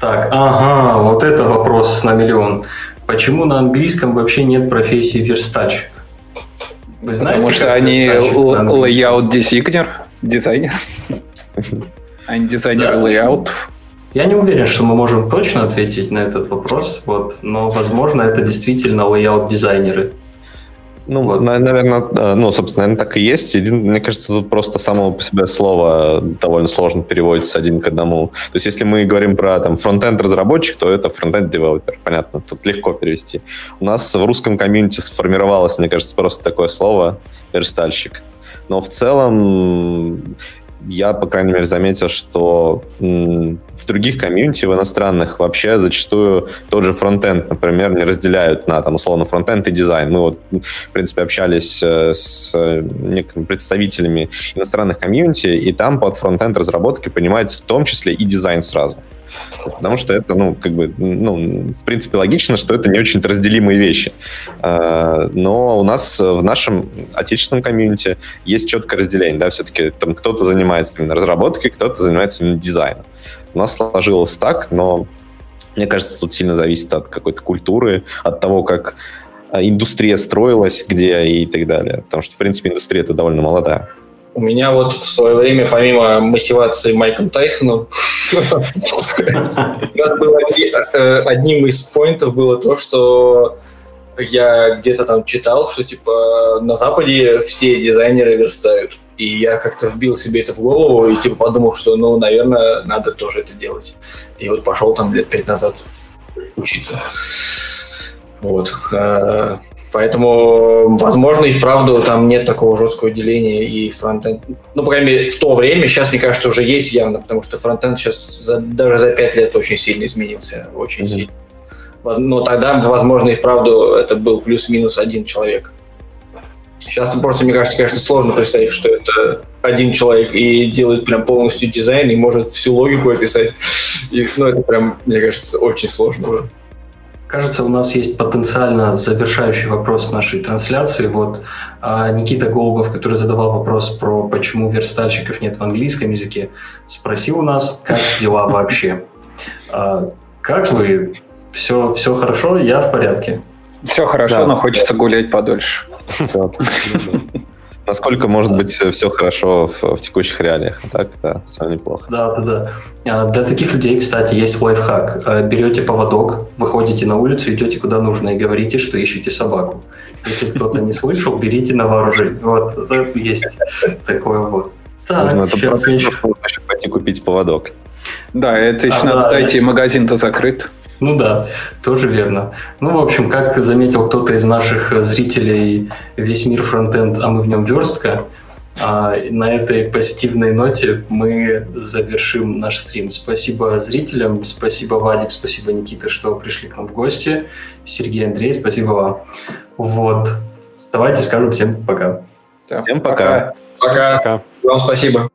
так, ага, вот это вопрос на миллион. Почему на английском вообще нет профессии верстач? Вы знаете, Потому что они layout дизайнер, дизайнер. Они дизайнеры лейаутов. Я не уверен, что мы можем точно ответить на этот вопрос, вот, но, возможно, это действительно layout-дизайнеры. Ну, вот. наверное, ну, собственно, наверное, так и есть. Един, мне кажется, тут просто само по себе слово довольно сложно переводится один к одному. То есть, если мы говорим про там фронтенд разработчик, то это фронтенд девелопер. Понятно, тут легко перевести. У нас в русском комьюнити сформировалось, мне кажется, просто такое слово верстальщик. Но в целом я, по крайней мере, заметил, что в других комьюнити, в иностранных, вообще зачастую тот же фронтенд, например, не разделяют на, там, условно, фронтенд и дизайн. Мы вот, в принципе, общались э, с некоторыми представителями иностранных комьюнити, и там под фронтенд разработкой понимается в том числе и дизайн сразу. Потому что это, ну, как бы, ну, в принципе, логично, что это не очень разделимые вещи. А, но у нас в нашем отечественном комьюнити есть четкое разделение, да, все-таки там кто-то занимается именно разработкой, кто-то занимается именно дизайном. У нас сложилось так, но мне кажется, тут сильно зависит от какой-то культуры, от того, как а, индустрия строилась, где и так далее. Потому что, в принципе, индустрия это довольно молодая. У меня вот в свое время, помимо мотивации Майком Тайсоном, э, одним из поинтов было то, что я где-то там читал, что типа на Западе все дизайнеры верстают. И я как-то вбил себе это в голову и типа подумал, что, ну, наверное, надо тоже это делать. И вот пошел там лет пять назад учиться. Вот. Э, Поэтому, возможно, и вправду там нет такого жесткого деления и фронтенд. Ну, по крайней мере, в то время, сейчас, мне кажется, уже есть явно, потому что фронтенд сейчас за, даже за пять лет очень сильно изменился, очень mm-hmm. сильно. Но тогда, возможно, и вправду это был плюс-минус один человек. Сейчас просто, мне кажется, конечно, сложно представить, что это один человек и делает прям полностью дизайн и может всю логику описать. И, ну, это прям, мне кажется, очень сложно уже. Кажется, у нас есть потенциально завершающий вопрос нашей трансляции. Вот а Никита Голубов, который задавал вопрос про почему верстальщиков нет в английском языке, спросил у нас, как дела вообще. А, как вы? Все, все хорошо? Я в порядке. Все хорошо, да, но хочется гулять подольше. Насколько может быть все хорошо в, в текущих реалиях. Так, да, все неплохо. Да, да, да. А, для таких людей, кстати, есть лайфхак. А, берете поводок, выходите на улицу, идете куда нужно и говорите, что ищете собаку. Если кто-то не слышал, берите на вооружение. Вот, это есть такое вот. Так, Нужно это пойти купить поводок. Да, это еще а, надо да, дойти, магазин-то закрыт. Ну да, тоже верно. Ну, в общем, как заметил кто-то из наших зрителей, весь мир фронтенд, а мы в нем верстка. А на этой позитивной ноте мы завершим наш стрим. Спасибо зрителям, спасибо Вадик, спасибо Никита, что пришли к нам в гости. Сергей, Андрей, спасибо вам. Вот. Давайте скажем всем пока. Всем пока. Пока. пока. Вам спасибо.